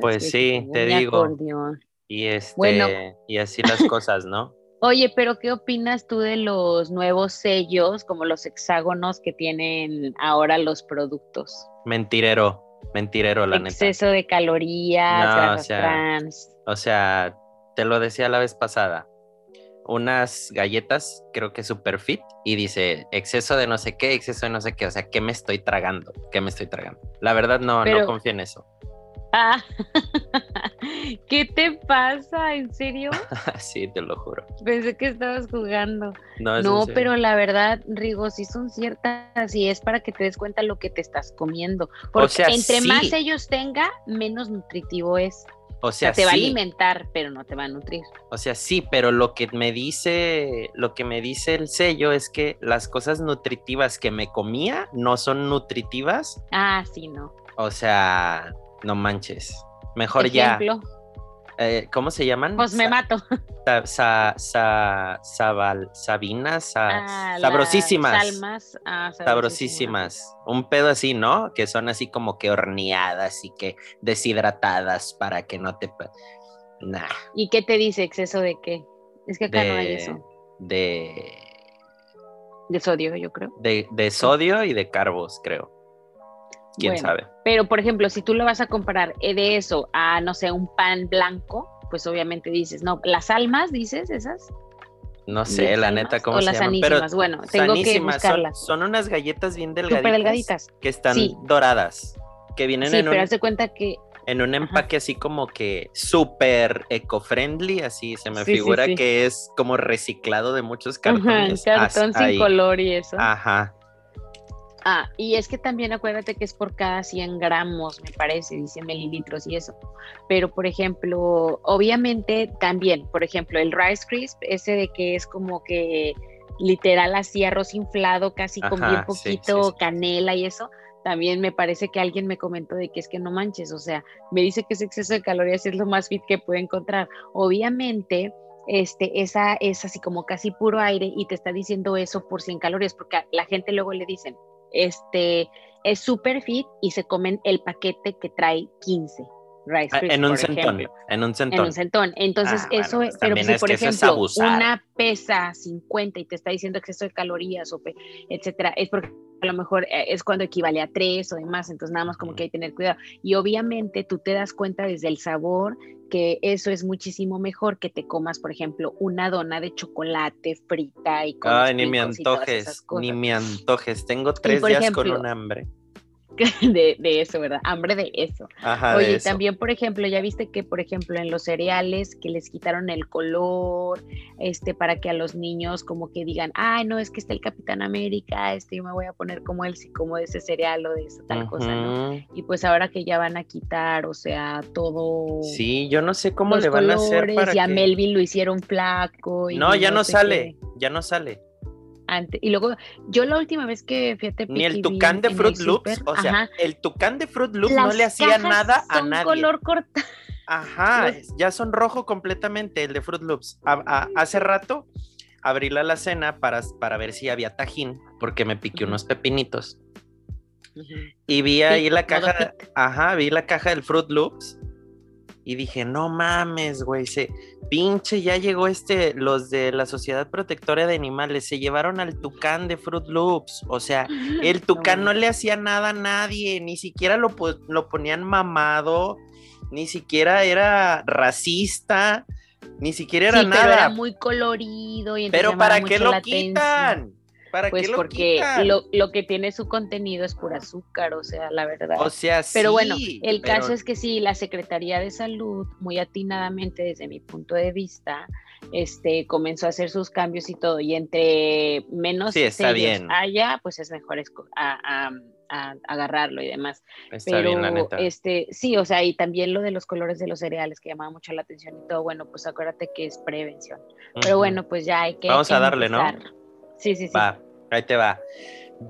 pues sí, te digo. Y este, bueno, y así las cosas, ¿no? Oye, pero ¿qué opinas tú de los nuevos sellos, como los hexágonos que tienen ahora los productos? Mentirero, mentirero, la neta. Exceso de calorías, o sea, trans. O sea, te lo decía la vez pasada. Unas galletas, creo que super fit, y dice exceso de no sé qué, exceso de no sé qué. O sea, ¿qué me estoy tragando? ¿Qué me estoy tragando? La verdad, no, no confío en eso. Ah, ¿qué te pasa? ¿En serio? sí, te lo juro. Pensé que estabas jugando. No, pero la verdad, Rigo, sí son ciertas y es para que te des cuenta lo que te estás comiendo. Porque entre más ellos tenga, menos nutritivo es. O sea, te va a alimentar, pero no te va a nutrir. O sea, sí, pero lo que me dice, lo que me dice el sello es que las cosas nutritivas que me comía no son nutritivas. Ah, sí, no. O sea, no manches. Mejor ya. Eh, ¿Cómo se llaman? Pues me mato. Sa, sa, sabinas, ah, sabrosísimas. Salmas, ah, sabrosísimas. Un pedo así, ¿no? Que son así como que horneadas y que deshidratadas para que no te. Nah. ¿Y qué te dice exceso de qué? Es que acá no hay eso. De. De sodio, yo creo. De, de sodio y de carbos, creo quién sabe. Pero, por ejemplo, si tú lo vas a comparar eh, de eso a, no sé, un pan blanco, pues obviamente dices, no, las almas, dices esas. No sé, la neta, ¿cómo o se las llaman? bueno, tengo que buscarlas. Son, unas galletas bien delgaditas. delgaditas. Que están doradas. Que vienen sí, en pero un... cuenta que en un empaque así como que súper eco-friendly, así se me figura que es como reciclado de muchos cartones. cartón sin color y eso. Ajá. Ah, y es que también acuérdate que es por cada 100 gramos, me parece, dice mililitros y eso. Pero, por ejemplo, obviamente también, por ejemplo, el Rice Crisp, ese de que es como que literal así arroz inflado, casi con bien poquito canela y eso, también me parece que alguien me comentó de que es que no manches, o sea, me dice que ese exceso de calorías es lo más fit que puede encontrar. Obviamente, este, esa es así como casi puro aire y te está diciendo eso por 100 calorías, porque la gente luego le dicen, este, es super fit y se comen el paquete que trae 15. Rice ah, en un centón, en un centón. En un centón. Entonces, ah, eso es, pero si por ejemplo, una pesa 50 y te está diciendo exceso de calorías, o etcétera, es porque a lo mejor eh, es cuando equivale a tres o demás, entonces nada más como que hay que tener cuidado. Y obviamente tú te das cuenta desde el sabor que eso es muchísimo mejor que te comas, por ejemplo, una dona de chocolate frita y con Ay, ni me antojes, ni me antojes. Tengo tres días con un hambre. de, eso, ¿verdad? Hambre de eso. Oye, también, por ejemplo, ya viste que, por ejemplo, en los cereales que les quitaron el color, este, para que a los niños como que digan, ay, no, es que está el Capitán América, este, yo me voy a poner como él, como de ese cereal o de esa tal cosa, ¿no? Y pues ahora que ya van a quitar, o sea, todo. Sí, yo no sé cómo le van a hacer para y a Melvin lo hicieron flaco. no, ya no, sale, ya no sale y luego, yo la última vez que fíjate. Ni el tucán de Fruit Loops, o sea, el tucán de Fruit Loops no le hacía nada a nadie. color corta. Ajá, ya son rojo completamente el de Fruit Loops. hace rato abrí la alacena para, para ver si había tajín, porque me piqué unos pepinitos. Y vi ahí la caja, ajá, vi la caja del Fruit Loops y dije, no mames, güey, se pinche, ya llegó este, los de la Sociedad Protectora de Animales, se llevaron al tucán de Fruit Loops, o sea, el tucán no, le hacía nada a nadie, ni siquiera lo, lo ponían mamado, ni siquiera era racista, ni siquiera era nada. Pero era muy colorido y Pero ¿para qué lo quitan? Pues porque lo, que tiene su contenido es por azúcar, o sea, la verdad. O sea, sí. Pero bueno, el caso es que sí, la Secretaría de Salud, muy atinadamente desde mi punto de vista, este, comenzó a hacer sus cambios y todo, y entre menos sí, está bien. haya, pues es mejor a, agarrarlo y demás. Pero, este, sí, o sea, y también lo de los colores de los cereales que llamaba mucho la atención y todo, bueno, pues acuérdate que es prevención. Pero bueno, pues ya hay que. Vamos a darle, ¿no? Sí, sí, sí. Va, ahí te va.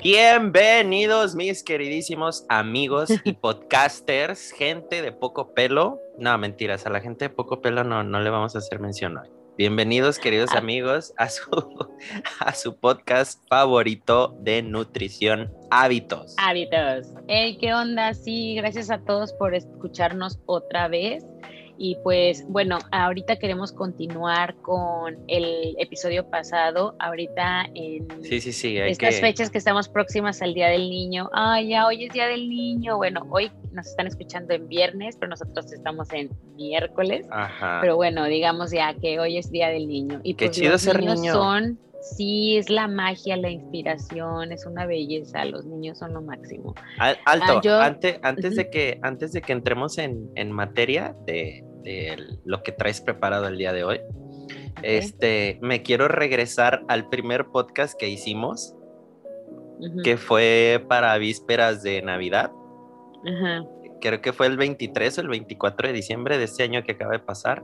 Bienvenidos, mis queridísimos amigos y podcasters, gente de poco pelo. No, mentiras, a la gente de poco pelo no, no le vamos a hacer mención hoy. Bienvenidos, queridos Ah. amigos, a su, a su podcast favorito de nutrición hábitos. Hábitos. Hey, ¿qué onda? Sí, gracias a todos por escucharnos otra vez. Y pues bueno, ahorita queremos continuar con el episodio pasado, ahorita en Sí, sí, sí. Hay estas que... fechas que estamos próximas al Día del Niño. Ay, ya hoy es Día del Niño. Bueno, hoy nos están escuchando en viernes, pero nosotros estamos en miércoles. Ajá. Pero bueno, digamos ya que hoy es Día del Niño. Y Qué pues chido los ser niños niño. son, sí, es la magia, la inspiración, es una belleza. Los niños son lo máximo. Al- alto, Ah, yo- antes, Ujú. de que, antes de que entremos en, en materia de, lo que traes preparado el día de hoy, este, me quiero regresar al primer podcast que hicimos, que fue para vísperas de Navidad. Creo que fue el 23 o el 24 de diciembre de este año que acaba de pasar.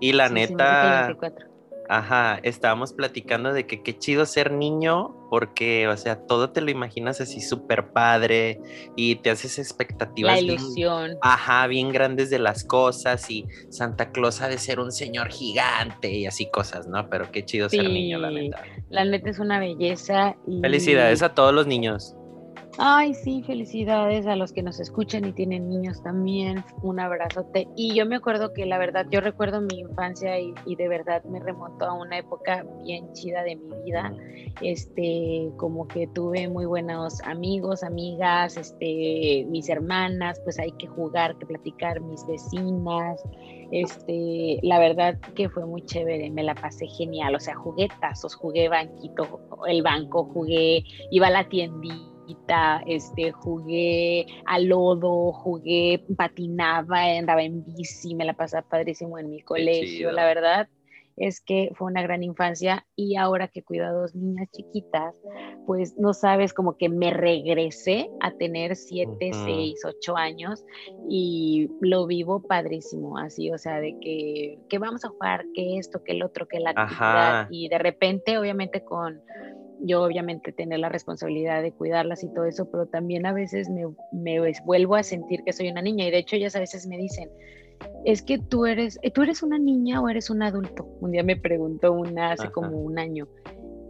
Y la Sí, neta, 24. Ajá, estábamos platicando de que qué chido ser niño, porque, o sea, todo te lo imaginas así súper padre y te haces expectativas. La bien- ilusión. ajá, bien grandes de las cosas y Santa Claus ha de ser un señor gigante y así cosas, ¿no? Pero qué chido ser niño, la neta. La neta es una belleza. Y... Felicidades a todos los niños. Ay, sí, felicidades a los que nos escuchan y tienen niños también. Un abrazote. Y yo me acuerdo que la verdad, yo recuerdo mi infancia y, y de verdad me remontó a una época bien chida de mi vida. Este, como que tuve muy buenos amigos, amigas, este, mis hermanas, pues hay que jugar, que platicar, mis vecinas. Este, la verdad que fue muy chévere, me la pasé genial. O sea, jugué tazos, jugué banquito, el banco, jugué, iba a la tiendita este, jugué a lodo, jugué, patinaba, andaba en bici, me la pasaba padrísimo en mi colegio, la verdad es que fue una gran infancia y ahora que cuido a dos niñas chiquitas, pues no sabes, como que me regresé a tener siete, seis, ocho años y lo vivo padrísimo, así, o sea, de que, que vamos a jugar, que esto, que el otro, que la actividad Ajá. y de repente, obviamente con yo obviamente tener la responsabilidad de cuidarlas y todo eso, pero también a veces me, me vuelvo a sentir que soy una niña y de hecho ellas a veces me dicen, es que tú eres, ¿tú eres una niña o eres un adulto? Un día me preguntó una hace Ajá. como un año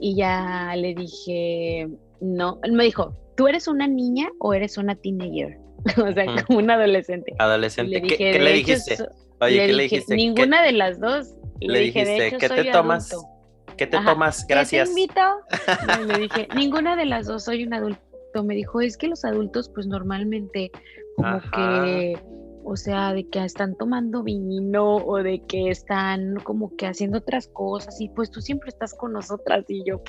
y ya le dije, no, me dijo, ¿tú eres una niña o eres una teenager? o sea, como un adolescente. Adolescente, le ¿qué, dije, qué le "De hecho, dijiste? Oye, le ¿qué le dijiste? ¿Qué- Ninguna de las dos. le dije, de dijiste, hecho, ¿qué te tomas? ¿Qué te Ajá. tomas? ¿Qué Gracias. te invito? Le dije, ninguna de las dos soy un adulto. Me dijo, es que los adultos, pues normalmente, como Ajá. que, o sea, de que están tomando vino o de que están como que haciendo otras cosas y pues tú siempre estás con nosotras y yo.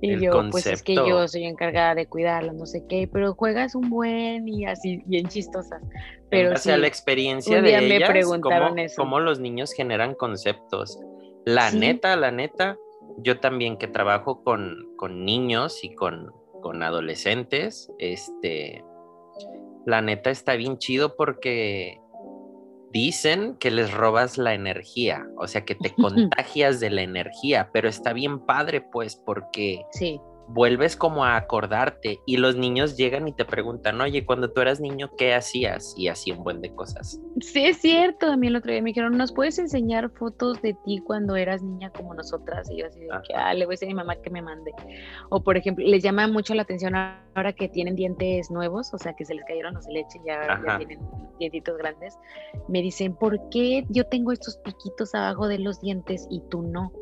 Y El yo, pues es que yo soy encargada de cuidarlas, no sé qué, pero juegas un buen y así, bien chistosas. En Pero base sí, a la experiencia un de día me preguntaron cómo, eso. cómo los niños generan conceptos. La Sí. neta, la neta, yo también que trabajo con, con niños y con, con adolescentes, este, la neta está bien chido porque dicen que les robas la energía, o sea, que te contagias de la energía, pero está bien padre pues porque sí, vuelves como a acordarte y los niños llegan y te preguntan, oye, cuando tú eras niño, ¿qué hacías? Y así un buen de cosas. Sí, es cierto. A mí el otro día me dijeron, ¿nos puedes enseñar fotos de ti cuando eras niña como nosotras? Y yo así de que, ah, le voy a decir a mi mamá que me mande. O por ejemplo, les llama mucho la atención ahora que tienen dientes nuevos, o sea, que se les cayeron los de leche y ahora ya Ajá. tienen dientitos grandes. Me dicen, ¿por qué yo tengo estos piquitos abajo de los dientes y tú no?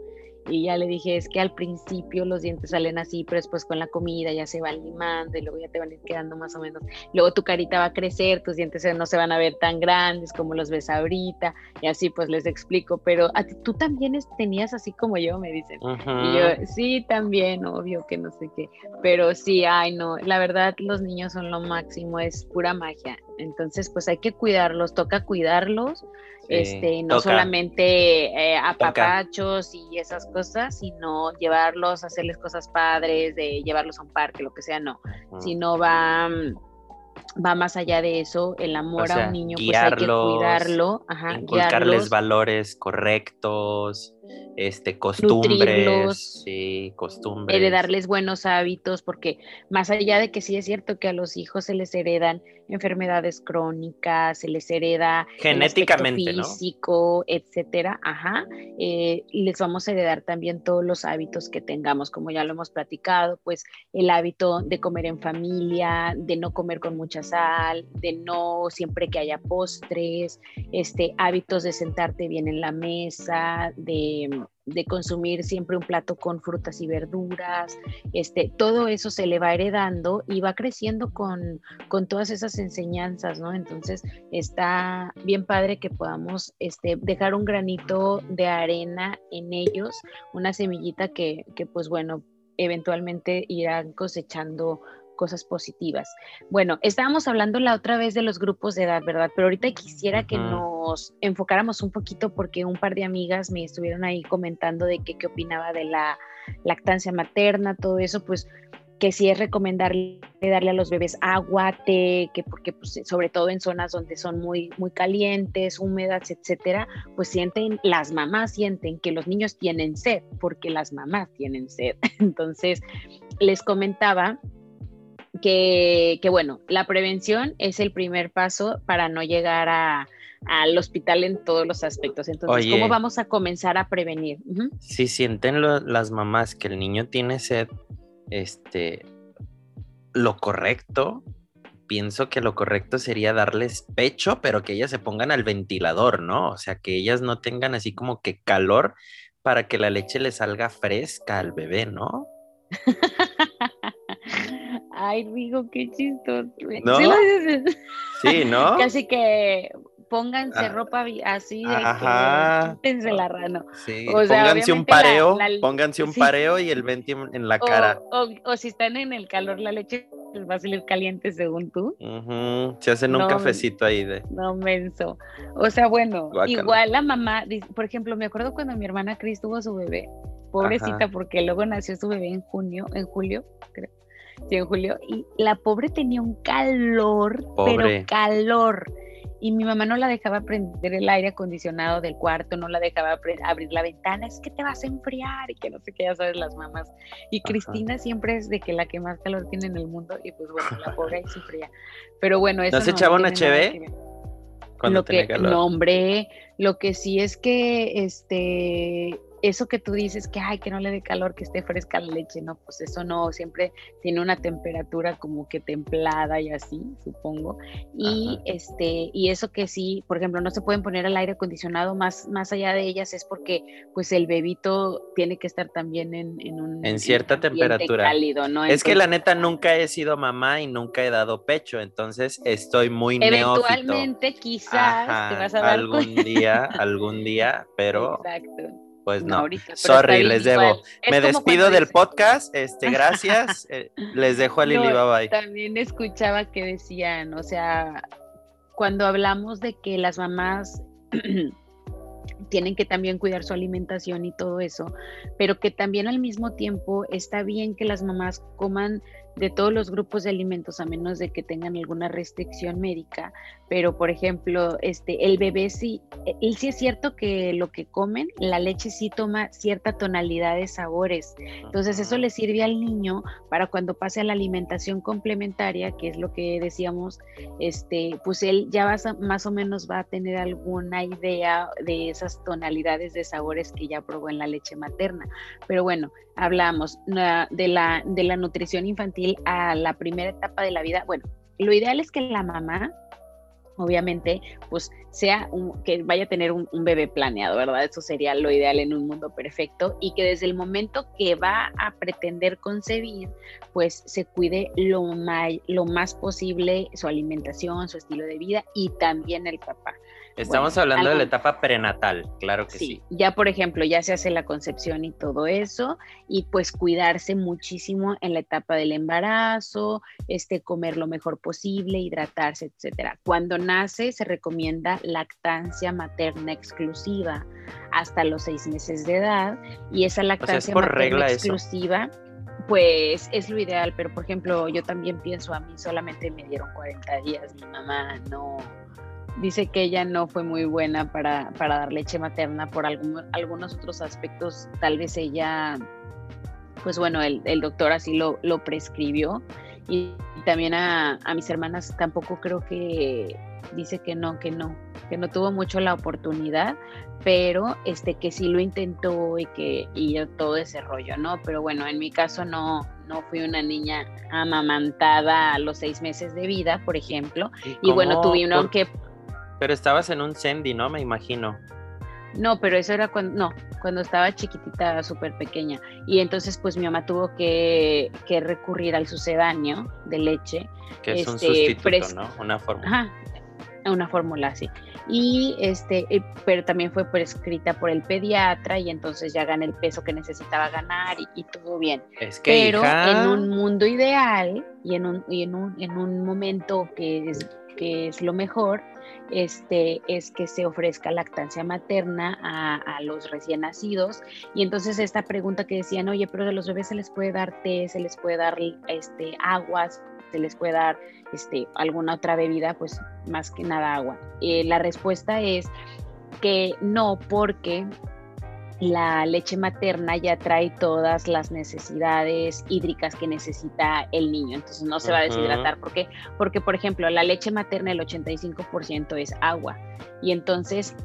Y ya le dije, es que al principio los dientes salen así, pero después con la comida ya se van limando y luego ya te van a ir quedando más o menos. Luego tu carita va a crecer, tus dientes no se van a ver tan grandes como los ves ahorita. Y así pues les explico, pero a ti, tú también tenías así como yo, me dicen. Y yo, sí, también, obvio que no sé qué. Pero sí, ay, no, la verdad, los niños son lo máximo, es pura magia. Entonces, pues hay que cuidarlos, toca cuidarlos, Sí, este, no toca. solamente eh, apapachos y esas cosas, sino llevarlos, hacerles cosas padres, de llevarlos a un parque, lo que sea, no. Ujú. Sino va, mm, va más allá de eso, el amor O sea, a un niño, pues hay que cuidarlo, ajá, Inculcarles guiarlos. valores correctos. Este, costumbres, sí, costumbres. Heredarles buenos hábitos, porque más allá de que sí es cierto que a los hijos se les heredan enfermedades crónicas, se les hereda genéticamente, físico, etcétera, ajá, eh, les vamos a heredar también todos los hábitos que tengamos, como ya lo hemos platicado, pues el hábito de comer en familia, de no comer con mucha sal, de no siempre que haya postres, este, hábitos de sentarte bien en la mesa, de de consumir siempre un plato con frutas y verduras, este, todo eso se le va heredando y va creciendo con, con todas esas enseñanzas, ¿no? Entonces está bien padre que podamos este, dejar un granito de arena en ellos, una semillita que, que pues bueno, eventualmente irán cosechando cosas positivas. Bueno, estábamos hablando la otra vez de los grupos de edad, ¿verdad? Pero ahorita quisiera que nos enfocáramos un poquito porque un par de amigas me estuvieron ahí comentando de qué opinaba de la lactancia materna, todo eso, pues que sí es recomendarle darle a los bebés agua, té, que porque pues, sobre todo en zonas donde son muy, muy calientes, húmedas, etcétera, pues sienten, las mamás sienten que los niños tienen sed, porque las mamás tienen sed. Entonces, les comentaba que, bueno, la prevención es el primer paso para no llegar al hospital en todos los aspectos. Entonces, ¿cómo vamos a comenzar a prevenir? Si sienten las mamás que el niño tiene sed, este, lo correcto, pienso que lo correcto sería darles pecho, pero que ellas se pongan al ventilador, ¿no? O sea, que ellas no tengan así como que calor para que la leche le salga fresca al bebé, ¿no? Ay, digo, qué chistoso. ¿No? Sí, ¿no? Casi que pónganse ah, ropa así de Ajá. que la rana. Sí, pónganse un pareo, pónganse un pareo y el venti en la cara. O, si están en el calor, la leche les va a salir caliente según tú. Se hacen un cafecito ahí de. No, menso. O sea, bueno, igual la mamá, por ejemplo, me acuerdo cuando mi hermana Cris tuvo su bebé, pobrecita, porque luego nació su bebé en junio, en julio, creo sí, en julio, y la pobre tenía un calor, pero calor. Y mi mamá no la dejaba prender el aire acondicionado del cuarto, no la dejaba abrir la ventana, es que te vas a enfriar y que no sé qué, ya sabes, las mamás. Y Cristina siempre es de que la que más calor tiene en el mundo, y pues bueno, la pobre ahí sufría. Pero bueno, eso. ¿No se echaba una HB? Lo que, no, hombre, lo que sí es que este eso que tú dices que ay que no le dé calor que esté fresca la leche no pues eso no siempre tiene una temperatura como que templada y así supongo. Y este y eso que sí por ejemplo no se pueden poner al aire acondicionado más más allá de ellas es porque pues el bebito tiene que estar también en, en un en cierta temperatura. cálido, ¿no? es que la neta nunca he sido mamá y nunca he dado pecho entonces estoy muy eventualmente quizás te vas a dar algún día algún día pero Exacto pues no, sorry, les debo. Me despido del podcast, este, gracias, eh, les dejo a Lili, bye bye. También escuchaba que decían, o sea, cuando hablamos de que las mamás tienen que también cuidar su alimentación y todo eso, pero que también al mismo tiempo está bien que las mamás coman de todos los grupos de alimentos a menos de que tengan alguna restricción médica, pero por ejemplo, este el bebé sí él sí es cierto que lo que comen, la leche sí toma cierta tonalidad de sabores. Entonces, eso le sirve al niño para cuando pase a la alimentación complementaria, que es lo que decíamos, este pues él ya va más o menos va a tener alguna idea de esas tonalidades de sabores que ya probó en la leche materna. Pero bueno, hablamos de la de la nutrición infantil a la primera etapa de la vida, bueno, lo ideal es que la mamá, obviamente, pues sea un, que vaya a tener un, bebé planeado, ¿verdad? Eso sería lo ideal en un mundo perfecto y que desde el momento que va a pretender concebir, pues se cuide lo, lo más posible su alimentación, su estilo de vida y también el papá. Estamos hablando de la etapa prenatal, claro que sí, Ya, por ejemplo, ya se hace la concepción y todo eso, y pues cuidarse muchísimo en la etapa del embarazo, este, comer lo mejor posible, hidratarse, etcétera. Cuando nace se recomienda lactancia materna exclusiva hasta los seis meses de edad, y esa lactancia materna exclusiva. pues es lo ideal, pero por ejemplo, yo también pienso, a mí solamente me dieron 40 días, mi mamá no, dice que ella no fue muy buena para, para dar leche materna por algunos otros aspectos, tal vez ella, pues bueno, el, doctor así lo, lo prescribió. Y, también a, a mis hermanas tampoco creo que dice que no, que no, que no tuvo mucho la oportunidad, pero este que sí lo intentó y que y todo ese rollo, ¿no? Pero bueno, en mi caso no, no fui una niña amamantada a los seis meses de vida, por ejemplo, y, bueno, tuvieron que... Pero estabas en un Sandy, ¿no? Me imagino. No, pero eso era cuando, no, cuando estaba chiquitita, súper pequeña. Y entonces, pues mi mamá tuvo que, que recurrir al sucedáneo de leche. Que es un este, sustituto, ¿no? Una fórmula. Ajá, una fórmula así. Y este, eh, pero también fue prescrita por el pediatra y entonces ya gané el peso que necesitaba ganar y, todo bien. Es que, pero en un mundo ideal y en un, y en un, en un momento que es, es lo mejor, este, es que se ofrezca lactancia materna a, a, los recién nacidos. Y entonces esta pregunta que decían, oye, pero a los bebés se les puede dar té, se les puede dar este, aguas, se les puede dar este, alguna otra bebida, pues más que nada agua. Eh, la respuesta es que no, porque la leche materna ya trae todas las necesidades hídricas que necesita el niño, entonces no se va a deshidratar. ¿Por qué? Porque, por ejemplo, la leche materna el 85% es agua y entonces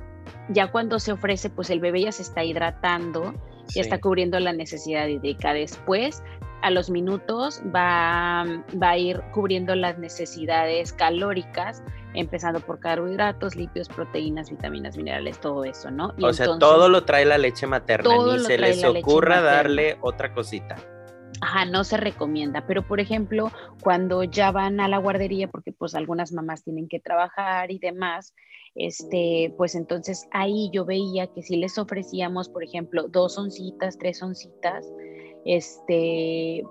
ya cuando se ofrece, pues el bebé ya se está hidratando, ya está cubriendo la necesidad hídrica. Después a los minutos va, va a ir cubriendo las necesidades calóricas, empezando por carbohidratos, lípidos, proteínas, vitaminas, minerales, todo eso, ¿no? o sea, todo lo trae la leche materna, ni se les ocurra darle otra cosita. Ajá, no se recomienda, pero por ejemplo, cuando ya van a la guardería, porque pues algunas mamás tienen que trabajar y demás, este, pues entonces ahí yo veía que si les ofrecíamos, por ejemplo, dos oncitas, tres oncitas, este,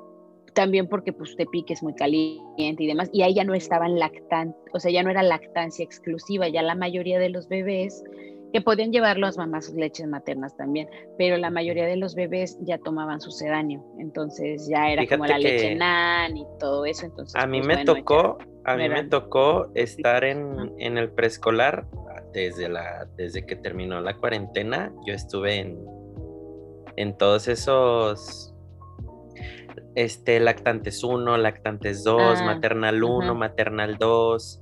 también porque pues pique es muy caliente y demás, y ahí ya no estaban lactantes, o sea, ya no era lactancia exclusiva, ya la mayoría de los bebés, que podían llevar las mamás sus leches maternas también, pero la mayoría de los bebés ya tomaban su sedáneo, entonces ya era como la leche nan y todo eso, entonces... A mí pues, me tocó, a mí me tocó estar en, en el preescolar desde, la, desde que terminó la cuarentena, yo estuve en, en todos esos este, lactantes 1, lactantes 2, ah, maternal 1, maternal 2.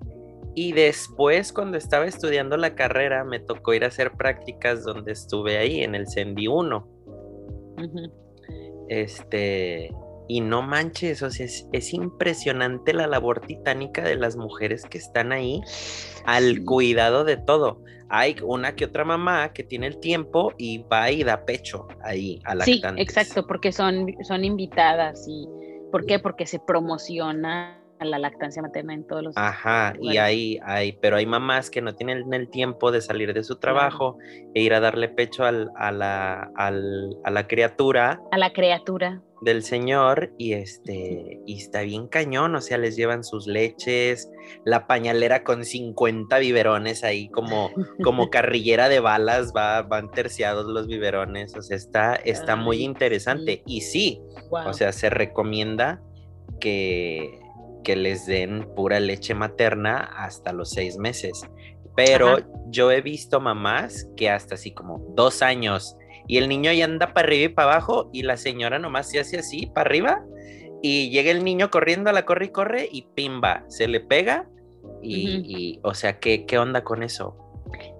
Y después, cuando estaba estudiando la carrera, me tocó ir a hacer prácticas donde estuve ahí, en el CENDI 1. Este, y no manches, o sea, es, impresionante la labor titánica de las mujeres que están ahí al cuidado de todo. Hay una que otra mamá que tiene el tiempo y va y da pecho ahí a la Sí, exacto, porque son, son invitadas y ¿por qué? Porque se promociona la lactancia materna en todos los Ajá, y hay, hay, pero hay mamás que no tienen el tiempo de salir de su trabajo e ir a darle pecho al, a, la, al, a la criatura. A la criatura. del señor y este y está bien cañón, o sea, les llevan sus leches, la pañalera con 50 biberones ahí como como carrillera de balas, va, van terciados los biberones, o sea, está está muy interesante. Y sí, o sea, se recomienda que que les den pura leche materna hasta los seis meses. Pero yo he visto mamás que hasta así como dos años y el niño ya anda para arriba y para abajo y la señora nomás se hace así para arriba y llega el niño corriendo a la corre y corre y pimba, se le pega y, o sea, ¿qué, ¿qué onda con eso?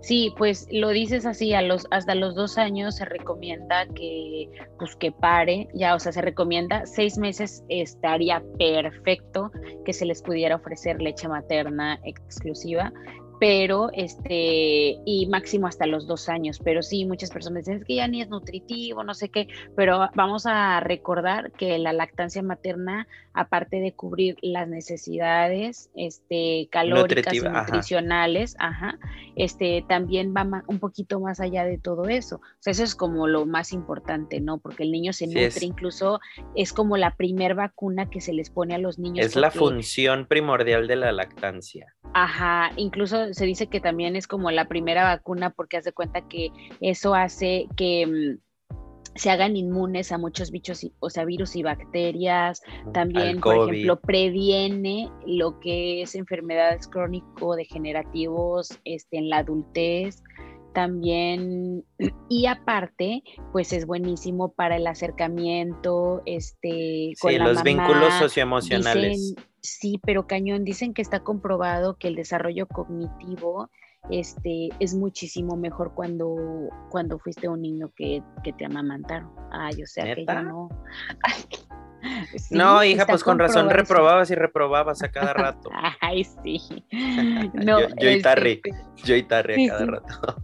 Sí, pues lo dices así, a los, hasta los dos años se recomienda que, pues que pare, ya, o sea, se recomienda seis meses estaría perfecto que se les pudiera ofrecer leche materna exclusiva, pero este, y máximo hasta los dos años, pero sí, muchas personas dicen que ya ni es nutritivo, no sé qué, pero vamos a recordar que la lactancia materna, aparte de cubrir las necesidades este, calóricas y nutricionales, ajá. este, también va un poquito más allá de todo eso. O sea, eso es como lo más importante, ¿no? Porque el niño se nutre, incluso es como la primer vacuna que se les pone a los niños. Es la función primordial de la lactancia. Ajá, incluso se dice que también es como la primera vacuna porque hace cuenta que eso hace que, mm, se hagan inmunes a muchos bichos, o sea, virus y bacterias. También, por ejemplo, previene lo que es enfermedades crónico-degenerativos este, en la adultez. También, y aparte, pues es buenísimo para el acercamiento, este, con sí, los vínculos socioemocionales. Sí, pero cañón, dicen que está comprobado que el desarrollo cognitivo este, es muchísimo mejor cuando, cuando fuiste un niño que, te amamantaron. Ay, o sea que yo no. no, hija, pues con razón reprobabas y reprobabas a cada rato. Ay, sí. No, yo, y Tarry, yo y Tarry a cada rato.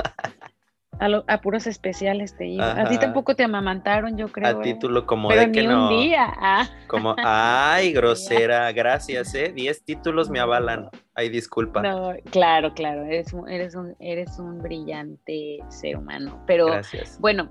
A, puros especiales te iba. A ti tampoco te amamantaron, yo creo. A ¿eh? título como de que no. un día. Ah. Como, ay, grosera, gracias, ¿eh? Diez títulos me avalan. Ay, disculpa. No, claro, claro, eres un, eres un, eres un brillante ser humano. Pero gracias. bueno,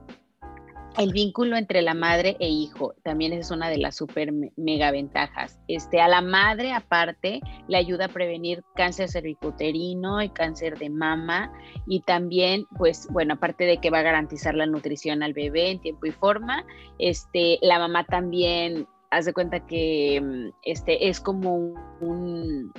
el vínculo entre la madre e hijo también es una de las super mega ventajas. Este, a la madre aparte le ayuda a prevenir cáncer cervicuterino y cáncer de mama y también, pues, bueno, aparte de que va a garantizar la nutrición al bebé en tiempo y forma, este, la mamá también hace cuenta que mm, este es como un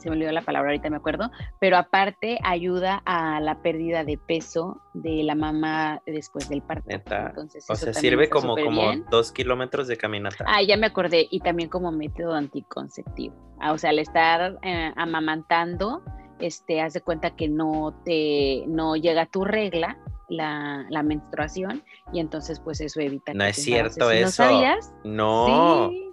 se me olvidó la palabra, ahorita me acuerdo, pero aparte ayuda a la pérdida de peso de la mamá después del parto. Entonces, o sea, sirve como, como dos kilómetros de caminata. Ah, ya me acordé, y también como método anticonceptivo. Ah, o sea, al estar eh, amamantando, este, haz de cuenta que no te, no llega tu regla, la, la, menstruación y entonces pues eso evita no es cierto eso ¿no sabías? no sí.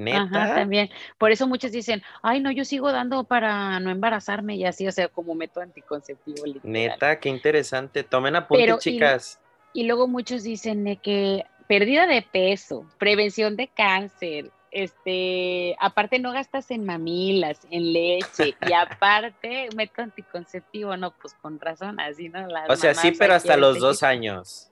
Neta. también. Por eso muchos dicen, ay, no, yo sigo dando para no embarazarme y así, o sea, como método anticonceptivo. Neta, qué interesante. Tomen apunte, chicas. Y, luego muchos dicen que pérdida de peso, prevención de cáncer, este, aparte no gastas en mamilas, en leche, y aparte método anticonceptivo, no, pues con razón, así, ¿no? o sea, sí, pero hasta los dos años.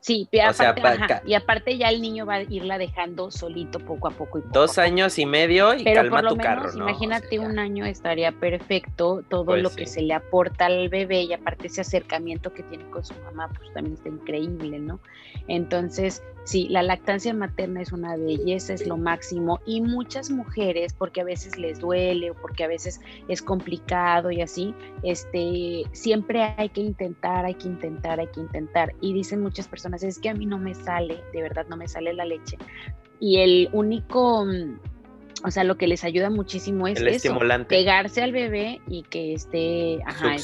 Sí, y aparte, y aparte ya el niño va a irla dejando solito poco a poco. Dos años y medio y Pero calma tu carro, ¿no? Imagínate un año estaría perfecto, todo pues lo que se le aporta al bebé y aparte ese acercamiento que tiene con su mamá, pues también está increíble, ¿no? Entonces, Sí, la lactancia materna es una belleza, es lo máximo y muchas mujeres, porque a veces les duele o porque a veces es complicado y así, este, siempre hay que intentar, hay que intentar, hay que intentar. Y dicen muchas personas, es que a mí no me sale, de verdad no me sale la leche. Y el único, mm, o sea, lo que les ayuda muchísimo es eso, pegarse al bebé y que esté, ajá,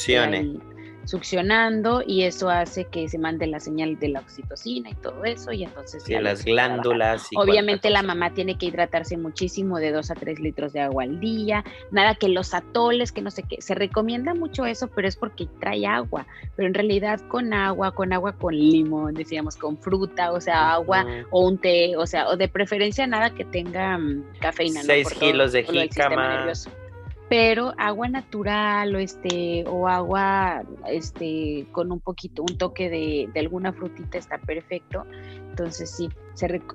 succionando y eso hace que se mande la señal de la oxitocina y todo eso y entonces sí, las glándulas obviamente la mamá tiene que hidratarse muchísimo de 2 a 3 litros de agua al día nada que los atoles que no sé qué se recomienda mucho eso pero es porque trae agua pero en realidad con agua con agua con limón decíamos con fruta o sea agua o un té o sea o de preferencia nada que tenga mm, cafeína 6 kilos de jícama pero agua natural o este o agua este con un poquito un toque de, alguna frutita está perfecto. Entonces sí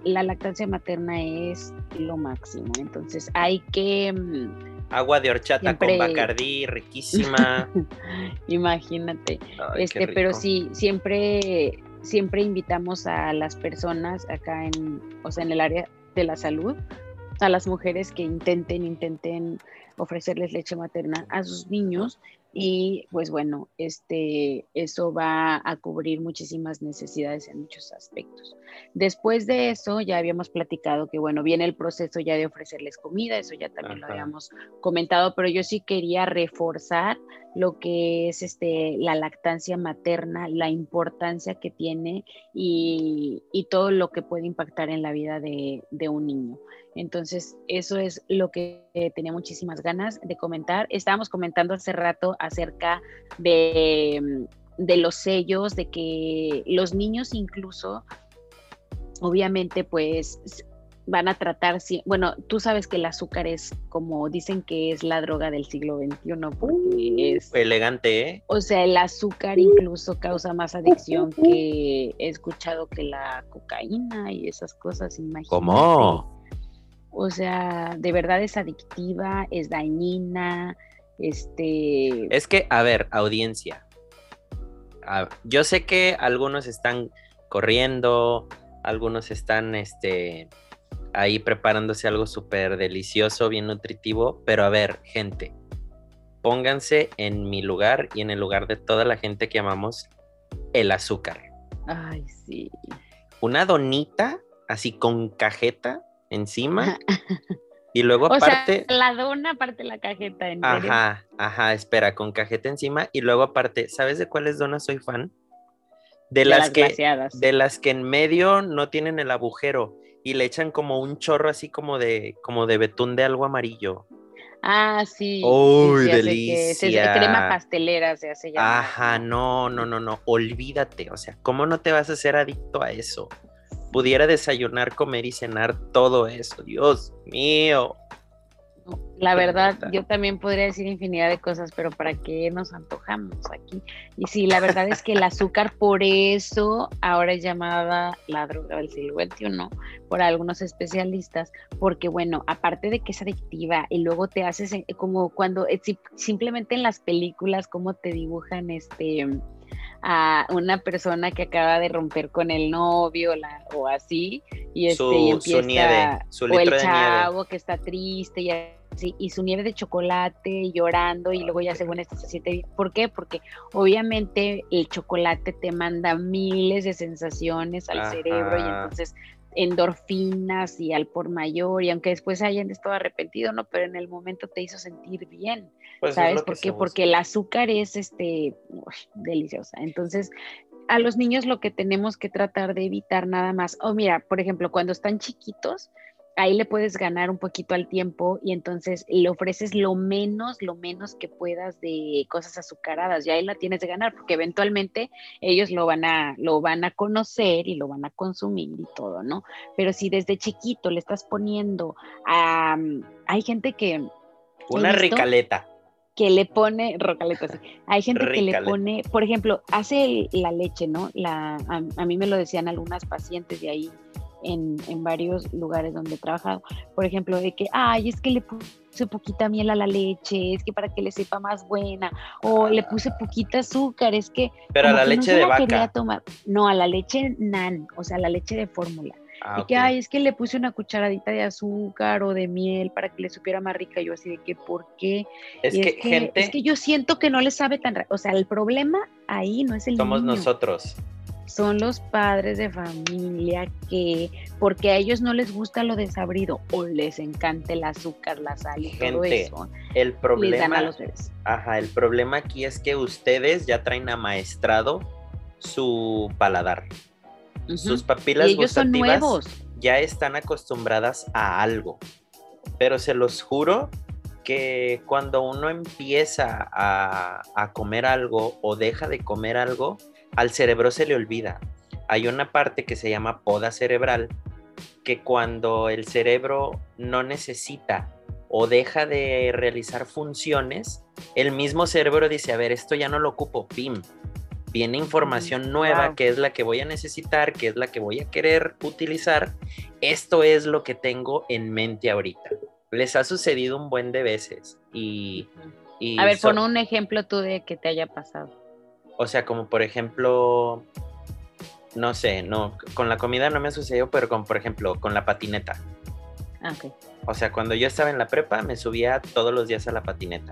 la lactancia materna es lo máximo. Entonces hay que mm, agua de horchata con bacardí riquísima. Imagínate. Este pero sí siempre siempre invitamos a las personas acá en o sea en el área de la salud a las mujeres que intenten intenten ofrecerles leche materna a sus niños y pues bueno, este, eso va a cubrir muchísimas necesidades en muchos aspectos. Después de eso, ya habíamos platicado que bueno, viene el proceso ya de ofrecerles comida, eso ya también lo habíamos comentado, pero yo sí quería reforzar lo que es este, la lactancia materna, la importancia que tiene y, todo lo que puede impactar en la vida de, de un niño. Entonces, eso es lo que tenía muchísimas ganas de comentar. Estábamos comentando hace rato acerca de, de los sellos, de que los niños incluso, obviamente, pues van a tratar, bueno, tú sabes que el azúcar es como dicen que es la droga del siglo XXI, porque uh, es... Elegante, ¿eh? O sea, el azúcar incluso causa más adicción que he escuchado que la cocaína y esas cosas, imagínate. ¿Cómo? O sea, de verdad es adictiva, es dañina, este... Es que, a ver, audiencia. yo sé que algunos están corriendo, algunos están este, ahí preparándose algo súper delicioso, bien nutritivo, pero a ver, gente, pónganse en mi lugar y en el lugar de toda la gente que amamos el azúcar. Ay, sí. Una donita así con cajeta encima. y luego aparte. la dona aparte la cajeta. ¿en ajá, ajá, espera, con cajeta encima. Y luego aparte, ¿sabes de cuáles donas soy fan? De, las, que de las que en medio no tienen el agujero y le echan como un chorro así como de como de betún de algo amarillo. Ah, sí. Uy, delicia. Se, crema pastelera se hace ya. Ajá, no, no, no, no. Olvídate. O sea, ¿cómo no te vas a hacer adicto a eso? Pudiera desayunar, comer y cenar todo eso. Dios mío. La verdad, yo también podría decir infinidad de cosas, pero ¿para qué nos antojamos aquí? Y sí, la verdad es que el azúcar, por eso ahora es llamada la droga del siglo XXI, por algunos especialistas, porque bueno, aparte de que es adictiva y luego te haces como cuando eh, simplemente en las películas, como te dibujan este a una persona que acaba de romper con el novio o así y este empieza o el chavo que está triste y y su nieve de chocolate llorando y luego ya según esto se siente ¿Por qué? Porque obviamente el chocolate te manda miles de sensaciones al cerebro y entonces endorfinas y al por mayor y aunque después hayan estado arrepentido, ¿no? Pero en el momento te hizo sentir bien, pues ¿sabes por qué? Porque el azúcar es este deliciosa. Entonces, a los niños lo que tenemos que tratar de evitar nada más, o mira, por ejemplo, cuando están chiquitos, ahí le puedes ganar un poquito al tiempo y entonces le ofreces lo menos, lo menos que puedas de cosas azucaradas, ya ahí la tienes de ganar, porque eventualmente ellos lo van a, lo van a conocer y lo van a consumir y todo, ¿no? Pero si desde chiquito le estás poniendo a, hay gente que... Una ricaleta. Que le pone, rocaleta, sí. Hay gente que le pone, por ejemplo, hace la leche, ¿no? La, a, a mí me lo decían algunas pacientes de ahí, en, en, varios lugares donde he trabajado. Por ejemplo, de que, ay, es que le puse poquita miel a la leche, es que para que le sepa más buena, o le puse poquita azúcar, es que... Pero a la leche de vaca. Tomar. No, a la leche nan, o sea, a la leche de fórmula. Ah, y que, ay, es que le puse una cucharadita de azúcar o de miel para que le supiera más rica. Yo así de que, ¿por qué? Es, que, gente... Es que yo siento que no le sabe tan... O sea, el problema ahí no es el Somos nosotros son los padres de familia que, porque a ellos no les gusta lo desabrido o les encanta el azúcar, la sal y todo eso, el problema, Ajá, el problema aquí es que ustedes ya traen amaestrado su paladar. Sus papilas y ellos son nuevos. ya están acostumbradas a algo. Pero se los juro que cuando uno empieza a, a comer algo o deja de comer algo, al cerebro se le olvida. Hay una parte que se llama poda cerebral, que cuando el cerebro no necesita o deja de realizar funciones, el mismo cerebro dice, a ver, esto ya no lo ocupo, pim. Viene información nueva que es la que voy a necesitar, que es la que voy a querer utilizar. Esto es lo que tengo en mente ahorita. Les ha sucedido un buen de veces y... a ver, pon un ejemplo tú de que te haya pasado. O sea, como por ejemplo, no sé, no, con la comida no me sucedió, pero con, por ejemplo, con la patineta. Ah, ok. O sea, cuando yo estaba en la prepa, me subía todos los días a la patineta.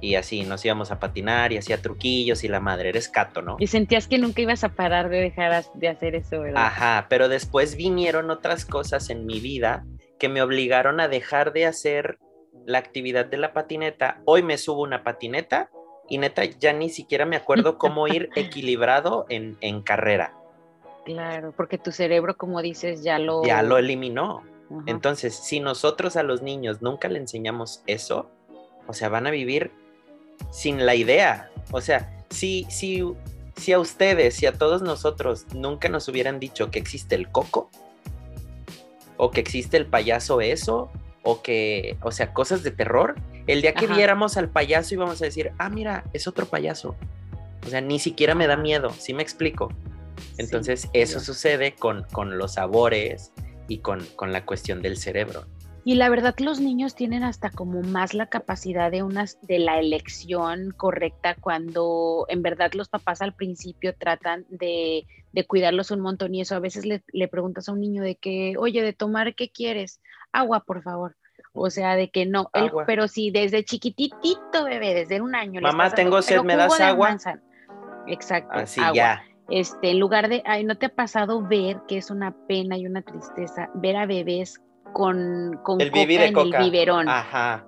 Y así nos íbamos a patinar y hacía truquillos y la madre, eres cato, ¿no? Y sentías que nunca ibas a parar de dejar de hacer eso, ¿verdad? Ajá, pero después vinieron otras cosas en mi vida que me obligaron a dejar de hacer la actividad de la patineta. Hoy me subo una patineta y neta ya ni siquiera me acuerdo cómo ir equilibrado en, carrera. Claro, porque tu cerebro, como dices, ya lo... Ya lo eliminó. Entonces, si nosotros a los niños nunca le enseñamos eso, o sea, van a vivir sin la idea. O sea, si, si, si a ustedes y a todos nosotros nunca nos hubieran dicho que existe el coco, o que existe el payaso eso, o que, o sea, cosas de terror, el día que viéramos al payaso íbamos a decir, ah, mira, es otro payaso. O sea, ni siquiera me da miedo, ¿sí me explico? Entonces, eso sucede con, con, los sabores y con, con, la cuestión del cerebro. Y la verdad los niños tienen hasta como más la capacidad de unas de la elección correcta cuando en verdad los papás al principio tratan de, de cuidarlos un montón y eso a veces le, le, preguntas a un niño de que, oye, de tomar, ¿qué quieres? Agua, por favor. O sea, de que no, él, pero si desde chiquititito bebé, desde un año. Mamá, tengo sed, ¿me das agua? Exacto. Así ya. Este, en lugar de, ay, ¿no te ha pasado ver que es una pena y una tristeza ver a bebés con, con el coca en el biberón. Ajá.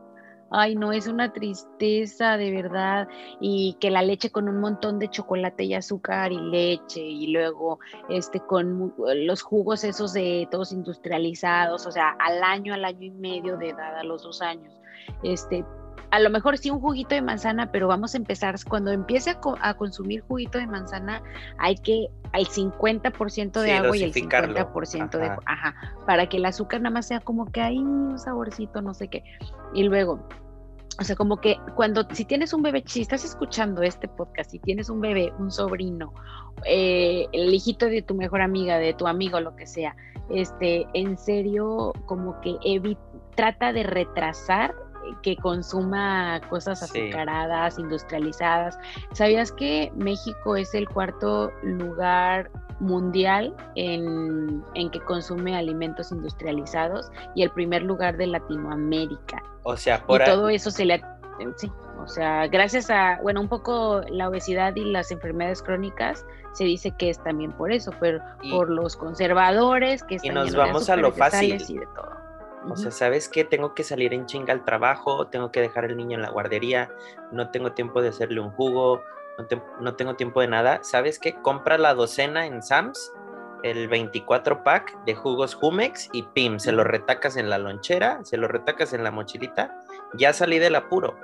Ay, no, es una tristeza de verdad. Y que la leche con un montón de chocolate y azúcar y leche, y luego este con los jugos esos de todos industrializados, o sea, al año, al año y medio de edad, a los dos años. Este, a lo mejor sí un juguito de manzana, pero vamos a empezar, cuando empiece a, consumir juguito de manzana, hay que al 50% de agua y el 50% de ajá, para que el azúcar nada más sea como que hay un saborcito, no sé qué. Y luego, o sea, como que cuando, si tienes un bebé, si estás escuchando este podcast, si tienes un bebé, un sobrino, eh, el hijito de tu mejor amiga, de tu amigo, lo que sea, este, en serio, como que trata de retrasar que consuma cosas azucaradas, industrializadas. ¿Sabías que México es el cuarto lugar mundial en, que consume alimentos industrializados y el primer lugar de Latinoamérica? O sea, por y todo eso se le... Sí, o sea, gracias a, bueno, un poco la obesidad y las enfermedades crónicas, se dice que es también por eso, pero por los conservadores que están y nos vamos a lo fácil. Y de todo. O sea, ¿sabes qué? Tengo que salir en chinga al trabajo, tengo que dejar al niño en la guardería, no tengo tiempo de hacerle un jugo, no, tengo tiempo de nada. ¿Sabes qué? Compra la docena en Sams, el 24 pack de jugos Jumex y pim, se lo retacas en la lonchera, se lo retacas en la mochilita, ya salí del apuro.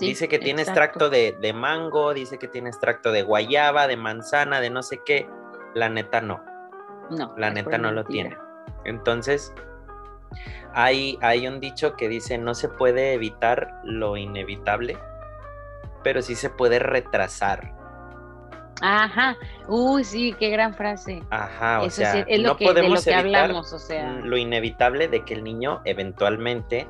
dice que tiene extracto de, de mango, dice que tiene extracto de guayaba, de manzana, de no sé qué. La neta no. No. La neta no lo tiene. Entonces, hay, hay un dicho que dice, no se puede evitar lo inevitable, pero sí se puede retrasar. Ajá, uy, sí, qué gran frase. Ajá, o sea, es lo no que, podemos evitar hablamos, o sea. lo inevitable de que el niño eventualmente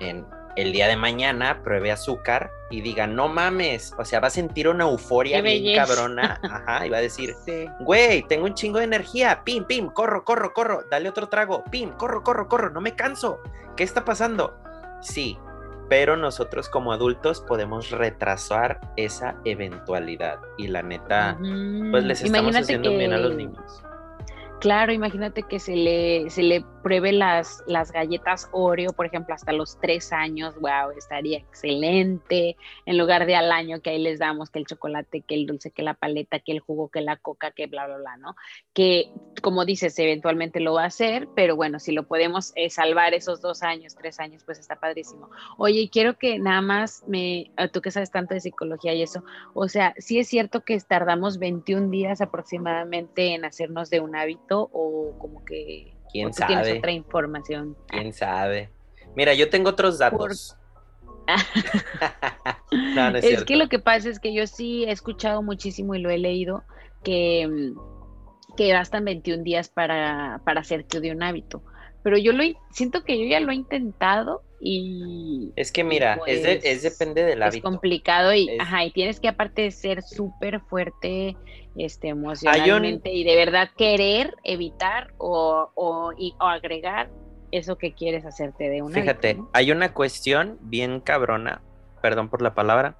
en el día de mañana pruebe azúcar y diga, no mames, o sea, va a sentir una euforia bien cabrona, ajá, y va a decir, güey, tengo un chingo de energía, pim, pim, corro, corro, corro, dale otro trago, pim, corro, corro, corro, no me canso, ¿qué está pasando? Sí, pero nosotros como adultos podemos retrasar esa eventualidad y la neta, pues les estamos haciendo bien a los niños. Claro, imagínate que se le, se le pruebe las, las galletas Oreo, por ejemplo, hasta los tres años, wow, estaría excelente. En lugar de al año que ahí les damos que el chocolate, que el dulce, que la paleta, que el jugo, que la coca, que bla, bla, bla, ¿no? Que, como dices, eventualmente lo va a hacer, pero bueno, si lo podemos eh, salvar esos dos años, tres años, pues está padrísimo. Oye, quiero que nada más me, ah, tú que sabes tanto de psicología y eso, o sea, sí es cierto que tardamos 21 días aproximadamente en hacernos de un hábito o como que ¿Quién sabe? tienes otra información? ¿Quién sabe? Mira, yo tengo otros datos. es, que lo que pasa es que yo sí he escuchado muchísimo y lo he leído que, que bastan 21 días para, para hacerte de un hábito. Pero yo lo siento que yo ya lo he intentado y... Es que mira, es, pues, depende del hábito. Es complicado y, ajá, y tienes que aparte de ser súper fuerte este, emocionalmente y de verdad querer evitar o, o, agregar eso que quieres hacerte de una. Fíjate, hay una cuestión bien cabrona, perdón por la palabra,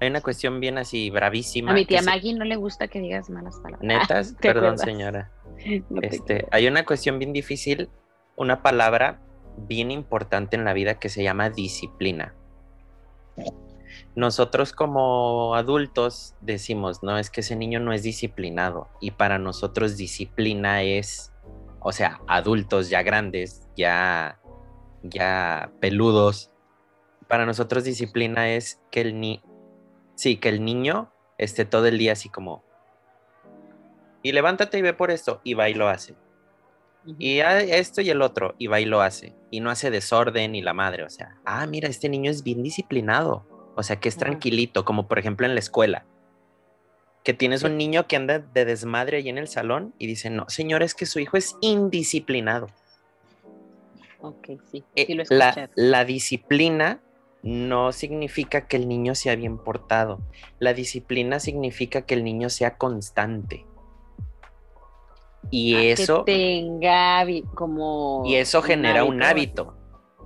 hay una cuestión bien así bravísima. A mi tía Maggie no le gusta que digas malas palabras. Netas, perdón señora. este, hay una cuestión bien difícil, una palabra bien importante en la vida que se llama disciplina nosotros como adultos decimos, no, es que ese niño no es disciplinado y para nosotros disciplina es, o sea, adultos ya grandes, ya, ya peludos, para nosotros disciplina es que el ni sí, que el niño esté todo el día así como, y levántate y ve por esto, y va y lo hace. Y esto y el otro, y va y lo hace. Y no hace desorden y la madre, o sea, ah, mira, este niño es bien disciplinado. O sea, que es tranquilito, como por ejemplo en la escuela. Que tienes un niño que anda de desmadre ahí en el salón y dice, no, señor, es que su hijo es indisciplinado. Ok, sí. Eh, la, la disciplina no significa que el niño sea bien portado. La disciplina significa que el niño sea constante. Y eso. tenga como. Y eso genera un hábito.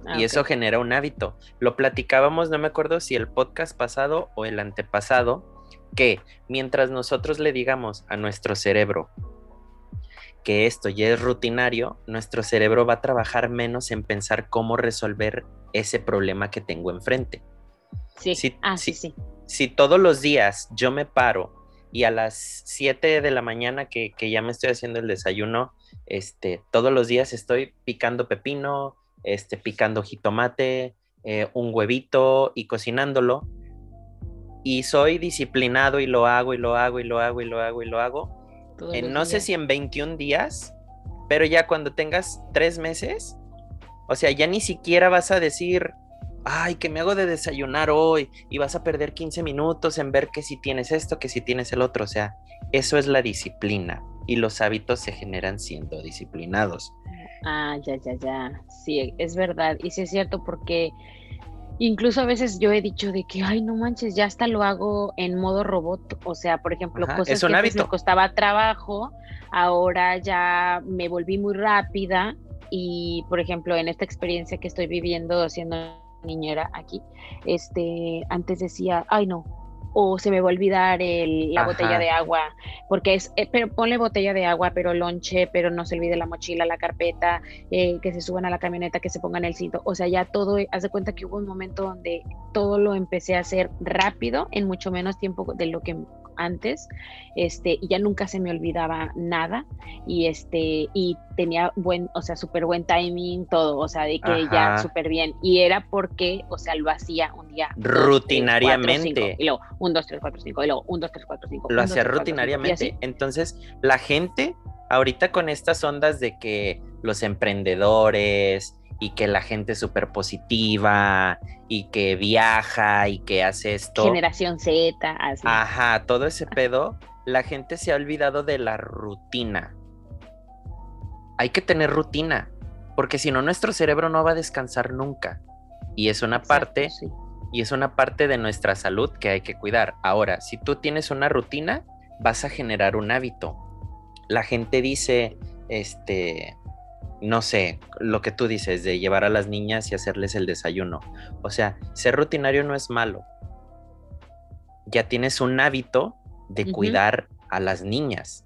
Ah, y eso genera un hábito. Lo platicábamos, no me acuerdo si el podcast pasado o el antepasado, que mientras nosotros le digamos a nuestro cerebro que esto ya es rutinario, nuestro cerebro va a trabajar menos en pensar cómo resolver ese problema que tengo enfrente. Sí, si, ah, sí, sí. Si todos los días yo me paro y a las 7 de la mañana que, ya me estoy haciendo el desayuno, este, todos los días estoy picando pepino, este, picando jitomate, eh, un huevito y cocinándolo. Y soy disciplinado y lo hago y lo hago y lo hago y lo hago y lo hago no sé si en 21 días, pero ya cuando tengas tres meses, o sea, ya ni siquiera vas a decir, ay, que me hago de desayunar hoy y vas a perder 15 minutos en ver que si tienes esto, que si tienes el otro, o sea, eso es la disciplina y los hábitos se generan siendo disciplinados. Ah, ya, ya, ya, sí, es verdad, y sí es cierto porque Incluso a veces yo he dicho de que, ay, no manches, ya hasta lo hago en modo robot. O sea, por ejemplo, cosas que antes me costaba trabajo, ahora ya me volví muy rápida. Y, por ejemplo, en esta experiencia que estoy viviendo siendo niñera aquí, este, antes decía, ay, no, o se me va a olvidar la botella de agua, porque es, eh, pero ponle botella de agua, pero lonche, pero no se olvide la mochila, la carpeta, eh, que se suban a la camioneta, que se pongan el cinto, o sea, ya todo, haz de cuenta que hubo un momento donde todo lo empecé a hacer rápido, en mucho menos tiempo de lo que antes, este, y ya nunca se me olvidaba nada, y este, y tenía buen, o sea, súper buen timing, todo, o sea, de que ya súper bien, y era porque, o sea, lo hacía un día. Rutinariamente. y luego, un, dos, tres, cuatro, cinco, y luego, un, dos, tres, cuatro, cinco. Lo hacía rutinariamente, entonces, la gente, ahorita con estas ondas de que los emprendedores, y que la gente es súper positiva y que viaja y que hace esto. Generación Z, así. Ajá, todo ese pedo, la gente se ha olvidado de la rutina. Hay que tener rutina, porque si no nuestro cerebro no va a descansar nunca. Y es una parte y es una parte de nuestra salud que hay que cuidar. Ahora, si tú tienes una rutina, vas a generar un hábito. La gente dice, este, no sé, lo que tú dices de llevar a las niñas y hacerles el desayuno. O sea, ser rutinario no es malo. Ya tienes un hábito de cuidar a las niñas.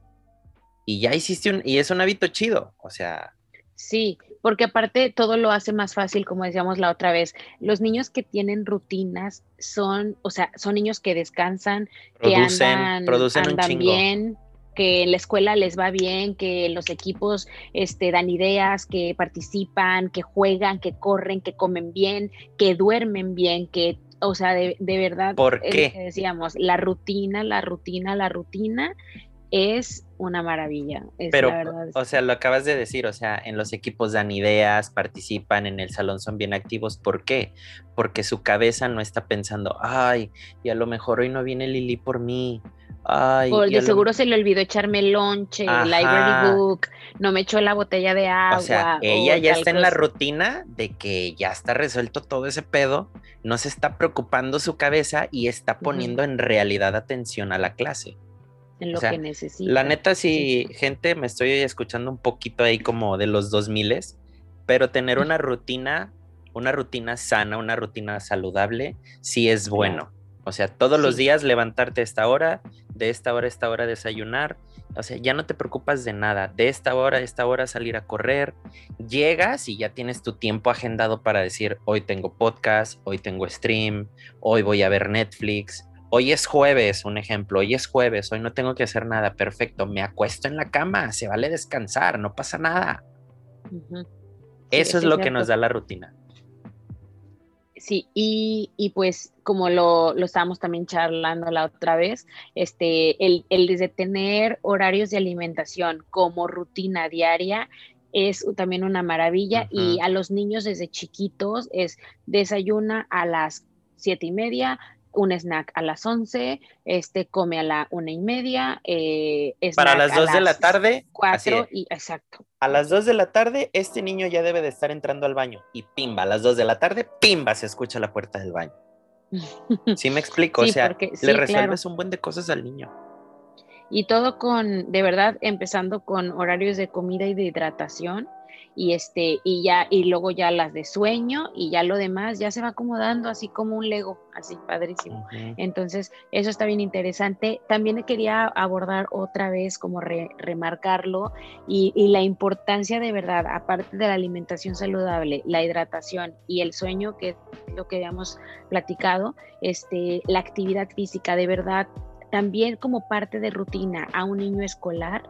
Y ya hiciste un, y es un hábito chido, o sea. Sí, porque aparte todo lo hace más fácil, como decíamos la otra vez. Los niños que tienen rutinas son, o sea, son niños que descansan, que andan, producen andan bien que en la escuela les va bien, que los equipos este, dan ideas, que participan, que juegan, que corren, que comen bien, que duermen bien, que, o sea, de, verdad, ¿Por qué? decíamos, la rutina, la rutina, la rutina es una maravilla. Pero, o sea, lo acabas de decir, o sea, en los equipos dan ideas, participan, en el salón son bien activos. ¿Por qué? Porque su cabeza no está pensando, ay, y a lo mejor hoy no viene Lili por mí, o de seguro se le olvidó echarme el lonche, el library book, no me echó la botella de agua. O sea, ella ya está en la rutina de que ya está resuelto todo ese pedo, no se está preocupando su cabeza y está poniendo en realidad atención a la clase. En lo que necesita. La neta, sí, gente, me estoy escuchando un poquito ahí como de los 2000 pero tener una rutina, una rutina sana, una rutina saludable, sí es bueno. O sea, todos los días levantarte a esta hora, de esta hora a esta hora desayunar. O sea, ya no te preocupas de nada. De esta hora a esta hora salir a correr. Llegas y ya tienes tu tiempo agendado para decir, hoy tengo podcast, hoy tengo stream, hoy voy a ver Netflix. Hoy es jueves, un ejemplo, hoy es jueves, hoy no tengo que hacer nada, perfecto, me acuesto en la cama, se vale descansar, no pasa nada. Eso es lo que nos da la rutina. Sí, y, y, pues como lo, lo estábamos también charlando la otra vez, este, el, el desde tener horarios de alimentación como rutina diaria es también una maravilla y a los niños desde chiquitos es desayuna a las siete y media, un snack a las 11, este come a la una y media. Eh, Para las 2 de la tarde. 4 y exacto. A las 2 de la tarde, este niño ya debe de estar entrando al baño. Y pimba, a las 2 de la tarde, pimba, se escucha la puerta del baño. Sí me explico, o sea, le resuelves un buen de cosas al niño. Y todo con, de verdad, empezando con horarios de comida y de hidratación y este y ya y luego ya las de sueño y ya lo demás ya se va acomodando así como un Lego, así padrísimo. Entonces, eso está bien interesante. También quería abordar otra vez como remarcarlo y, y, la importancia de verdad, aparte de la alimentación saludable, la hidratación y el sueño que es lo que habíamos platicado, este la actividad física de verdad también como parte de rutina a un niño escolar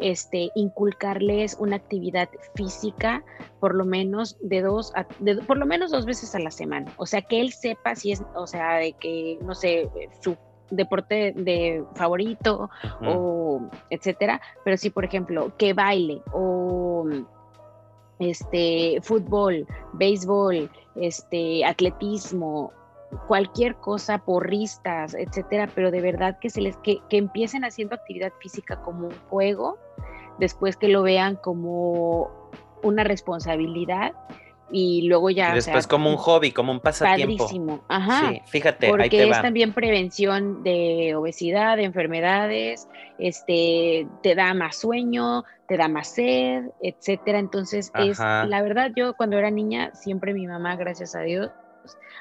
este, inculcarles una actividad física por lo menos de dos, por lo menos dos veces a la semana. O sea, que él sepa si es, o sea, de que, no sé, su deporte de favorito o etcétera, pero sí, por ejemplo, que baile o este fútbol, béisbol, este atletismo cualquier cosa, porristas, etcétera, pero de verdad que se les que, que empiecen haciendo actividad física como un juego, después que lo vean como una responsabilidad y luego ya. después como un hobby, como un pasatiempo. Padrísimo, ajá. Sí, fíjate, porque ahí te es también prevención de obesidad, de enfermedades, este, te da más sueño, te da más sed, etcétera. Entonces, es la verdad, yo cuando era niña, siempre mi mamá, gracias a Dios,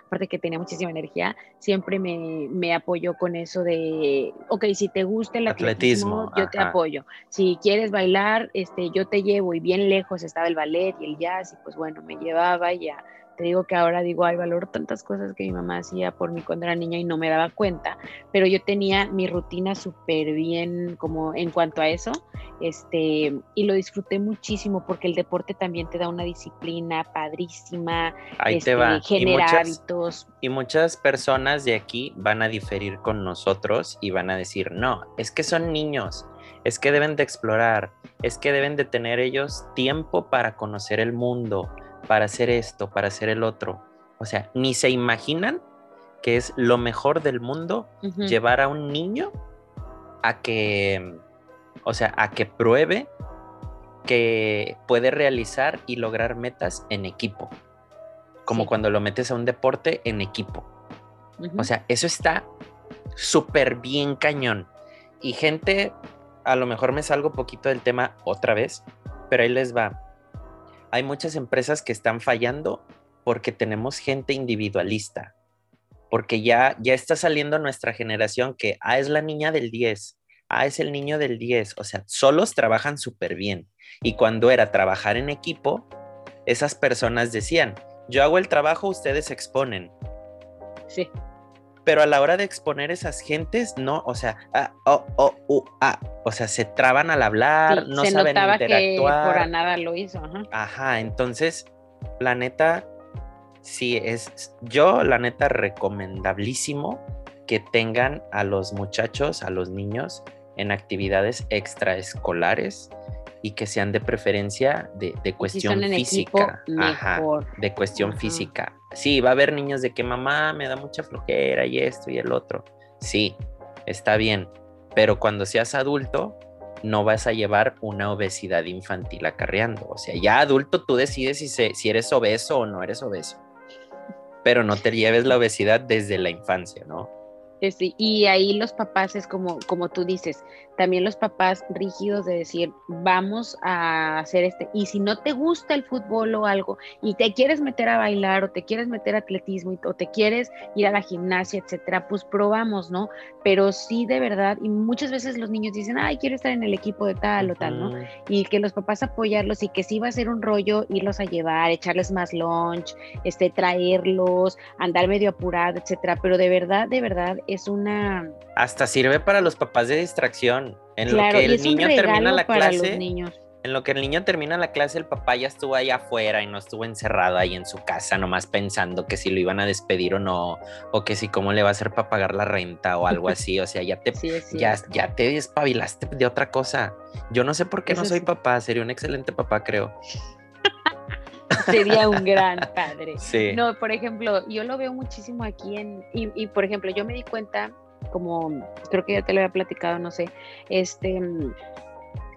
aparte que tenía muchísima energía, siempre me, me apoyó con eso de, ok, si te gusta el atletismo, yo te apoyo. Si quieres bailar, este, yo te llevo y bien lejos estaba el ballet y el jazz y pues bueno, me llevaba y ya te digo que ahora digo, ay, valoro tantas cosas que mi mamá hacía por mí cuando era niña y no me daba cuenta, pero yo tenía mi rutina súper bien como en cuanto a eso, este, y lo disfruté muchísimo porque el deporte también te da una disciplina padrísima, Ahí te este, va. genera hábitos. Y muchas personas de aquí van a diferir con nosotros y van a decir, no, es que son niños, es que deben de explorar, es que deben de tener ellos tiempo para conocer el mundo, para hacer esto, para hacer el otro. O sea, ni se imaginan que es lo mejor del mundo llevar a un niño a que, o sea, a que pruebe que puede realizar y lograr metas en equipo. Como cuando lo metes a un deporte en equipo. O sea, eso está súper bien cañón. Y gente, a lo mejor me salgo poquito del tema otra vez, pero ahí les va hay muchas empresas que están fallando porque tenemos gente individualista, porque ya, ya está saliendo nuestra generación que, ah, es la niña del 10, ah, es el niño del 10, o sea, solos trabajan súper bien. Y cuando era trabajar en equipo, esas personas decían, yo hago el trabajo, ustedes exponen. Sí pero a la hora de exponer esas gentes, no, o sea, ah, oh, oh, uh, ah, o sea, se traban al hablar, no saben notaba interactuar. Que por nada lo hizo, ajá. Ajá, entonces, la neta, sí es, yo la neta recomendabilísimo que tengan a los muchachos, a los niños en actividades extraescolares y que sean de preferencia de, cuestión física. Ajá, de cuestión física. Sí, va a haber niños de que mamá me da mucha flojera y esto y el otro. Sí, está bien. Pero cuando seas adulto, no vas a llevar una obesidad infantil acarreando. O sea, ya adulto tú decides si, si eres obeso o no eres obeso. Pero no te lleves la obesidad desde la infancia, ¿no? y ahí los papás es como, como tú dices, también los papás rígidos de decir, vamos a hacer este, y si no te gusta el fútbol o algo, y te quieres meter a bailar o te quieres meter a atletismo o te quieres ir a la gimnasia, etcétera, pues probamos, ¿no? Pero sí de verdad, y muchas veces los niños dicen, ay, quiero estar en el equipo de tal o tal, ¿no? Y que los papás apoyarlos y que sí va a ser un rollo irlos a llevar, echarles más lunch, este, traerlos, andar medio apurado, etcétera, pero de verdad, de verdad, es una... Hasta sirve para los papás de distracción. En lo que el niño termina la clase, en lo que el niño termina la clase, el papá ya estuvo ahí afuera y no estuvo encerrado ahí en su casa, nomás pensando que si lo iban a despedir o no, o que si cómo le va a hacer para pagar la renta o algo así. O sea, ya te, Ya, ya te despabilaste de otra cosa. Yo no sé por qué no soy papá, sería un excelente papá, creo. Sería un gran padre. Sí. No, por ejemplo, yo lo veo muchísimo aquí en, y, y por ejemplo, yo me di cuenta, como creo que ya te lo había platicado, no sé, este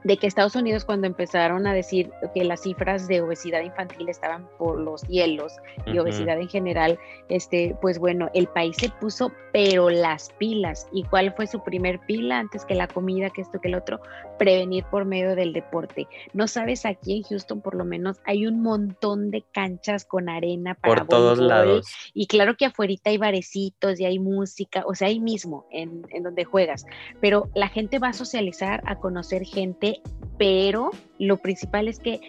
de que Estados Unidos cuando empezaron a decir que las cifras de obesidad infantil estaban por los hielos y obesidad en general, este, pues bueno, el país se puso pero las pilas. ¿Y cuál fue su primer pila antes que la comida, que esto, que el otro? Prevenir por medio del deporte. No sabes, aquí en Houston por lo menos hay un montón de canchas con arena para por todos lados. Y claro que afuera hay barecitos y hay música, o sea, ahí mismo en, en donde juegas. Pero la gente va a socializar, a conocer gente pero lo principal es que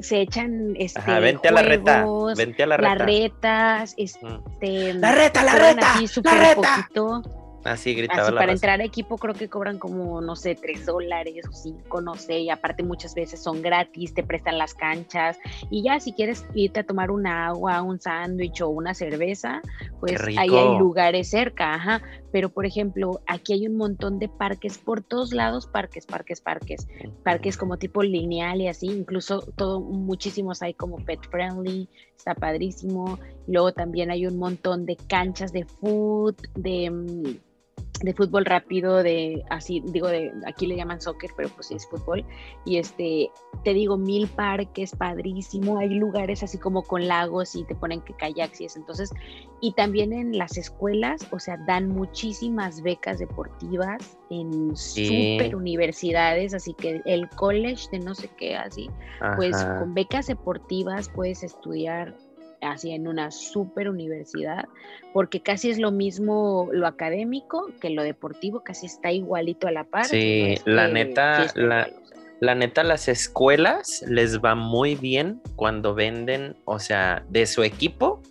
se echan este Ajá, vente a la reta, vente a la reta. retas, este la reta, la reta, la reta. Así gritaba Así, para entrar a equipo creo que cobran como, no sé, tres dólares o cinco, no sé, y aparte muchas veces son gratis, te prestan las canchas, y ya si quieres irte a tomar un agua, un sándwich o una cerveza, pues ahí hay lugares cerca, ajá. Pero por ejemplo, aquí hay un montón de parques por todos lados, parques, parques, parques, parques como tipo lineal y así, incluso todo, muchísimos hay como pet friendly, está padrísimo. Luego también hay un montón de canchas de food, de mm, de fútbol rápido, de así, digo, de aquí le llaman soccer, pero pues sí es fútbol. Y este, te digo, mil parques, padrísimo. Hay lugares así como con lagos y te ponen que kayaks y eso. Entonces, y también en las escuelas, o sea, dan muchísimas becas deportivas en super universidades, así que el college de no sé qué, así, pues con becas deportivas puedes estudiar así en una super universidad, porque casi es lo mismo lo académico que lo deportivo, casi está igualito a la par. Sí, la neta, la, neta, las escuelas les va muy bien cuando venden, o sea, de su equipo,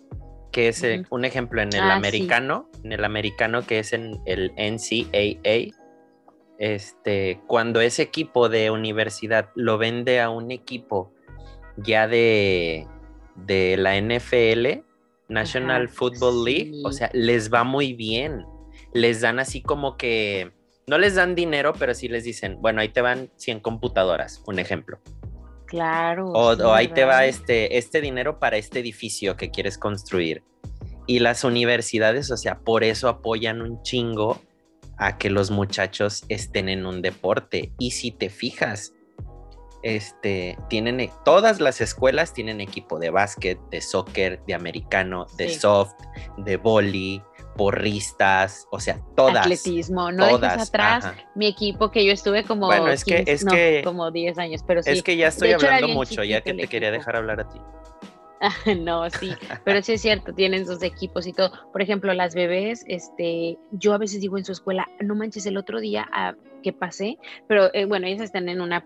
que es eh, un ejemplo en el ah, americano, en el americano que es en el NCAA. Este, cuando ese equipo de universidad lo vende a un equipo ya de, de la NFL, National Football League, o sea, les va muy bien. Les dan así como que, no les dan dinero, pero sí les dicen, bueno, ahí te van 100 computadoras, un ejemplo. Claro. O, ahí te va este, este dinero para este edificio que quieres construir. Y las universidades, o sea, por eso apoyan un chingo a que los muchachos estén en un deporte. Y si te fijas, este, tienen, e, todas las escuelas tienen equipo de básquet, de soccer, de americano, de soft, de boli, porristas, o sea, todas. Atletismo, no dejes atrás mi equipo que yo estuve como, bueno, es que, es que, como 10 años, pero sí. Es que ya estoy hablando mucho, ya que te quería dejar hablar a ti. no, sí, pero sí es cierto, tienen sus equipos y todo. Por ejemplo, las bebés, este, yo a veces digo en su escuela, no manches, el otro día ah, que pasé, pero eh, bueno, ellas están en una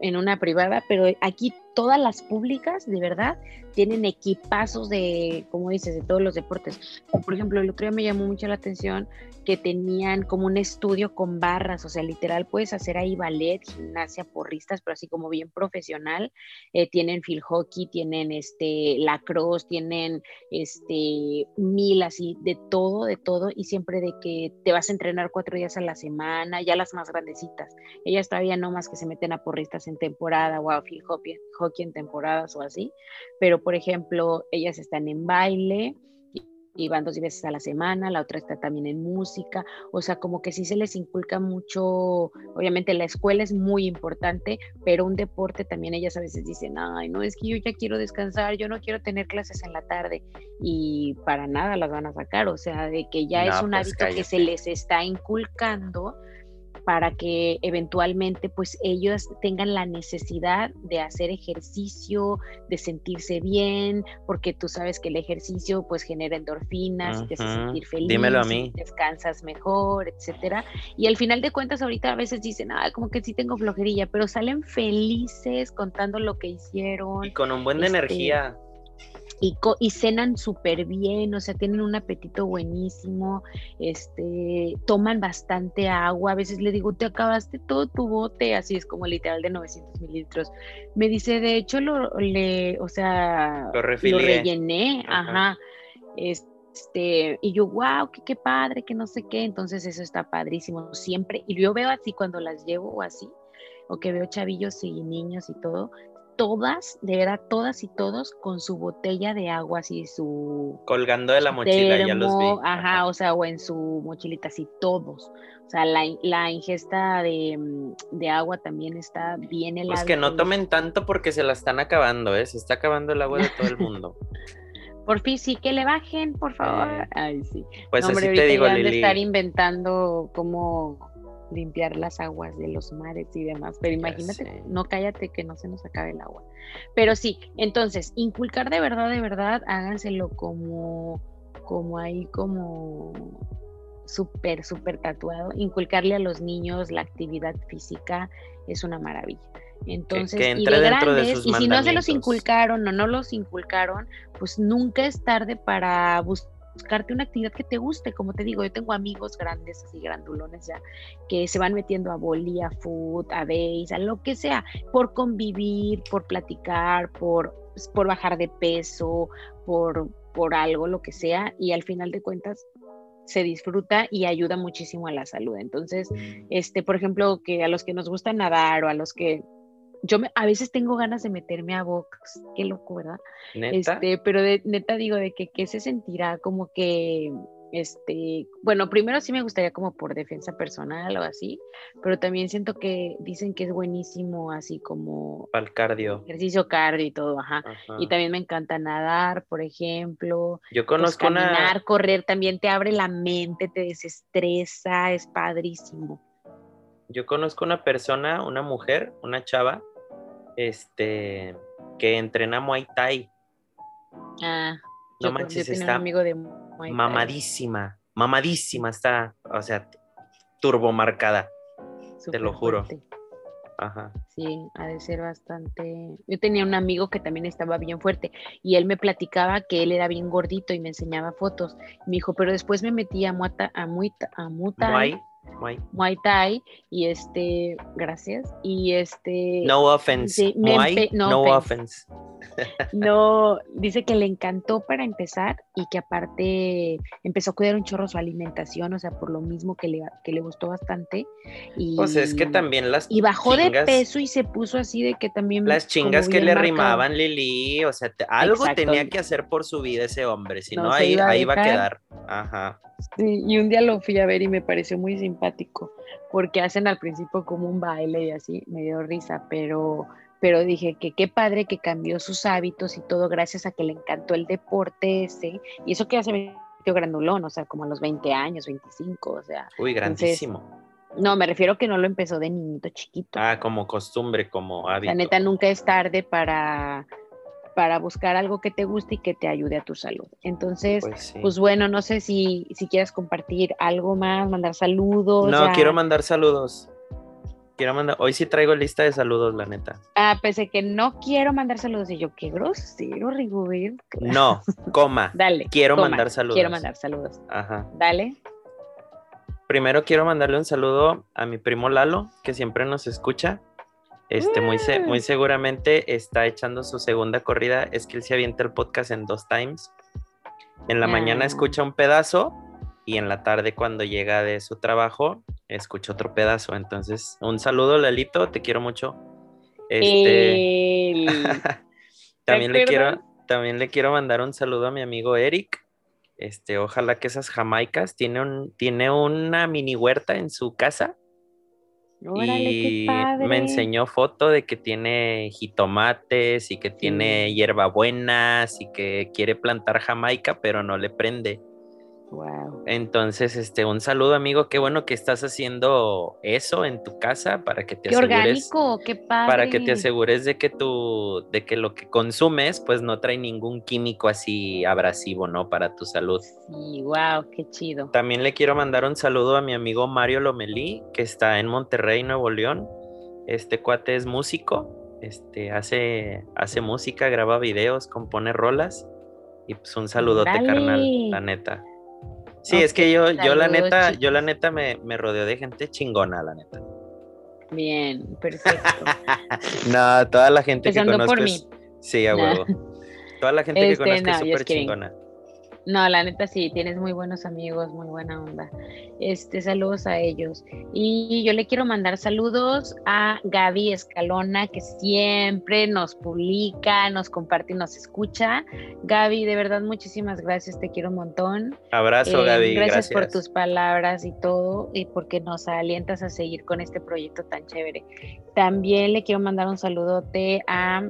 en una privada, pero aquí todas las públicas, de verdad, tienen equipazos de, como dices, de todos los deportes. Por ejemplo, el otro día me llamó mucho la atención que tenían como un estudio con barras, o sea, literal puedes hacer ahí ballet, gimnasia, porristas, pero así como bien profesional. Eh, tienen field hockey, tienen este lacrosse, tienen este mil así, de todo, de todo, y siempre de que te vas a entrenar cuatro días a la semana, ya las más grandecitas. Ellas todavía no más que se meten a porristas en temporada o a field hockey, hockey en temporadas o así, pero por ejemplo, ellas están en baile, y van dos veces a la semana, la otra está también en música, o sea, como que sí se les inculca mucho, obviamente la escuela es muy importante, pero un deporte también ellas a veces dicen, ay, no, es que yo ya quiero descansar, yo no quiero tener clases en la tarde y para nada las van a sacar, o sea, de que ya es un pues hábito que se les está inculcando para que eventualmente pues ellos tengan la necesidad de hacer ejercicio, de sentirse bien, porque tú sabes que el ejercicio pues genera endorfinas, te hace sentir feliz, Dímelo a mí. descansas mejor, etcétera. Y al final de cuentas ahorita a veces dicen, ah, como que sí tengo flojerilla, pero salen felices contando lo que hicieron. Y con un buen de este, energía y, cenan súper bien, o sea, tienen un apetito buenísimo, este, toman bastante agua, a veces le digo, te acabaste todo tu bote, así es como literal de 900 mililitros. Me dice, de hecho, lo, le, o sea, lo, rellené, ajá. Este, y yo, wow, qué, qué padre, que no sé qué, entonces eso está padrísimo siempre. Y yo veo así cuando las llevo o así, o que veo chavillos y niños y todo, todas, de verdad, todas y todos con su botella de agua, así su... Colgando de la mochila, ya los vi. Ajá, o sea, o en su mochilita, así todos. O sea, la, la ingesta de, de, agua también está bien helada. Pues que no tomen tanto porque se la están acabando, ¿eh? Se está acabando el agua de todo el mundo. por fin sí que le bajen, por favor. Ay, sí. Pues así te digo, Lili. de estar inventando cómo limpiar las aguas de los mares y demás. Pero imagínate, no cállate que no se nos acabe el agua. Pero sí, entonces, inculcar de verdad, de verdad, háganselo como, como ahí, como súper, súper tatuado. Inculcarle a los niños la actividad física es una maravilla. Entonces, y de grandes, y si no se los inculcaron o no los inculcaron, pues nunca es tarde para buscar buscarte una actividad que te guste, como te digo, yo tengo amigos grandes, así grandulones ya, que se van metiendo a boli, a foot, a base, a lo que sea, por convivir, por platicar, por, por bajar de peso, por, por algo, lo que sea, y al final de cuentas se disfruta y ayuda muchísimo a la salud. Entonces, este, por ejemplo, que a los que nos gusta nadar o a los que yo a veces tengo ganas de meterme a box, qué loco, ¿verdad? Este, pero de, neta digo de que qué se sentirá como que este, bueno, primero sí me gustaría como por defensa personal o así, pero también siento que dicen que es buenísimo así como al cardio. Ejercicio cardio y todo, ajá. Y también me encanta nadar, por ejemplo. Yo pues, conozco caminar, correr también te abre la mente, te desestresa, es padrísimo. Yo conozco una persona, una mujer, una chava, este, que entrena Muay Thai. Ah, no manches, está amigo de mamadísima, mamadísima está, o sea, turbomarcada, te lo juro. Ajá. Sí, ha de ser bastante. Yo tenía un amigo que también estaba bien fuerte y él me platicaba que él era bien gordito y me enseñaba fotos. Me dijo, pero después me metí a Muay, a Muay, a Muay Muay. Thai y este, gracias. Y este. No offense. Muay, no, offense. no, dice que le encantó para empezar y que aparte empezó a cuidar un chorro su alimentación, o sea, por lo mismo que le, que le gustó bastante. Y, pues es que también las. Y bajó de peso y se puso así de que también. Las chingas que le rimaban Lili, o sea, algo tenía que hacer por su vida ese hombre, si no, ahí, ahí va a quedar. Ajá. Sí, y un día lo fui a ver y me pareció muy simpático, porque hacen al principio como un baile y así, me dio risa, pero, pero dije que qué padre que cambió sus hábitos y todo gracias a que le encantó el deporte ese, y eso que hace metió grandulón, o sea, como a los 20 años, 25, o sea. Uy, grandísimo. no, me refiero que no lo empezó de niñito chiquito. Ah, como costumbre, como hábito. La neta nunca es tarde para para buscar algo que te guste y que te ayude a tu salud. Entonces, pues, pues bueno, no sé si, si quieres compartir algo más, mandar saludos. No, quiero mandar saludos. Quiero mandar, hoy sí traigo lista de saludos, la neta. Ah, pensé que no quiero mandar saludos. Y yo, qué grosero, Rigobert. No, coma. Dale. Quiero mandar saludos. Quiero mandar saludos. Ajá. Dale. Primero quiero mandarle un saludo a mi primo Lalo, que siempre nos escucha. Este, muy, muy mm. seguramente está echando su segunda corrida. Es que él se avienta el podcast en dos times. En la mañana ah. escucha un pedazo y en la tarde cuando llega de su trabajo escucha otro pedazo. Entonces, un saludo, Lalito, te quiero mucho. Este... también, le quiero, también le quiero mandar un saludo a mi amigo Eric. Este, ojalá que esas jamaicas tiene un, tiene una mini huerta en su casa y me enseñó foto de que tiene jitomates y que tiene hierbabuenas y que quiere plantar jamaica, pero no le prende. Wow. Entonces, este, un saludo, amigo. Qué bueno que estás haciendo eso en tu casa para que te qué asegures. orgánico, qué padre. Para que te asegures de que tu, de que lo que consumes, pues no trae ningún químico así abrasivo, ¿no? Para tu salud. Sí, wow, qué chido. También le quiero mandar un saludo a mi amigo Mario Lomelí, que está en Monterrey, Nuevo León. Este cuate es músico, este, hace, hace música, graba videos, compone rolas. Y pues un saludote, carnal, la neta. Sí, es que yo, yo la neta, yo la neta me, me rodeo de gente chingona, la neta. Bien, perfecto. no, toda la gente que conozco. Por mí. Sí, a huevo. Toda la gente que este, conozco es súper chingona. No, la neta sí, tienes muy buenos amigos, muy buena onda. Este, saludos a ellos. Y yo le quiero mandar saludos a Gaby Escalona, que siempre nos publica, nos comparte y nos escucha. Gaby, de verdad, muchísimas gracias, te quiero un montón. Abrazo, eh, Gaby. Gracias, por tus palabras y todo, y porque nos alientas a seguir con este proyecto tan chévere. También le quiero mandar un saludote a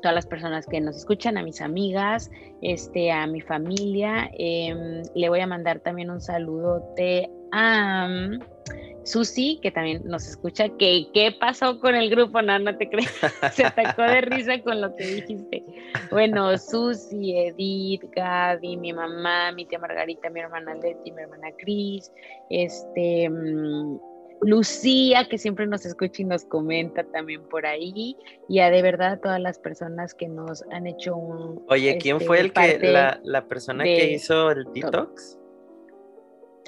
todas las personas que nos escuchan, a mis amigas, este, a mi familia. Em, le voy a mandar también un saludote a um, Susi, que también nos escucha. ¿Qué, ¿Qué pasó con el grupo? No, no te crees. Se atacó de risa con lo que dijiste. Bueno, Susi, Edith, Gaby, mi mamá, mi tía Margarita, mi hermana Leti, mi hermana Cris, este... Mm, Lucía, que siempre nos escucha y nos comenta también por ahí, y a de verdad todas las personas que nos han hecho un... Oye, ¿quién este, fue el que, la, persona que hizo el detox?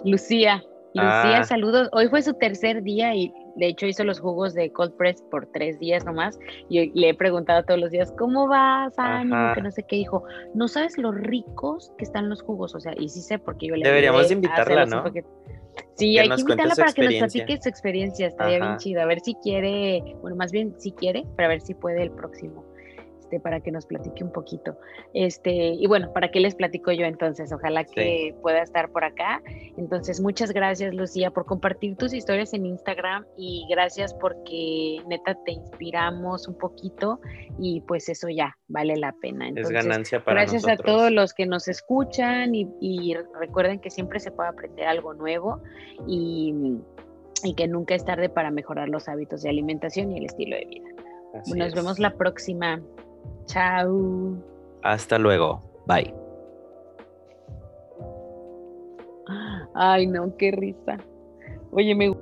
Lucía. Lucía, ah. saludos. Hoy fue su tercer día y de hecho hizo los jugos de cold press por tres días nomás. Y le he preguntado todos los días, ¿cómo vas? Ánimo, que no sé qué. Dijo, no sabes lo ricos que están los jugos. O sea, y sí sé porque yo le Deberíamos invitarla, ¿no? Sí, hay que invitarla para que nos platique su experiencia, estaría bien chido. A ver si quiere, bueno, más bien si quiere, para ver si puede el próximo. Este, para que nos platique un poquito. Este, y bueno, ¿para qué les platico yo entonces? Ojalá que pueda estar por acá. Entonces, muchas gracias, Lucía, por compartir tus historias en Instagram y gracias porque neta te inspiramos un poquito y pues eso ya vale la pena. es ganancia para Gracias a todos los que nos escuchan y, recuerden que siempre se puede aprender algo nuevo y, y que nunca es tarde para mejorar los hábitos de alimentación y el estilo de vida. Nos vemos la próxima. Chao. Hasta luego. Bye. Ay, no, qué risa. Oye, me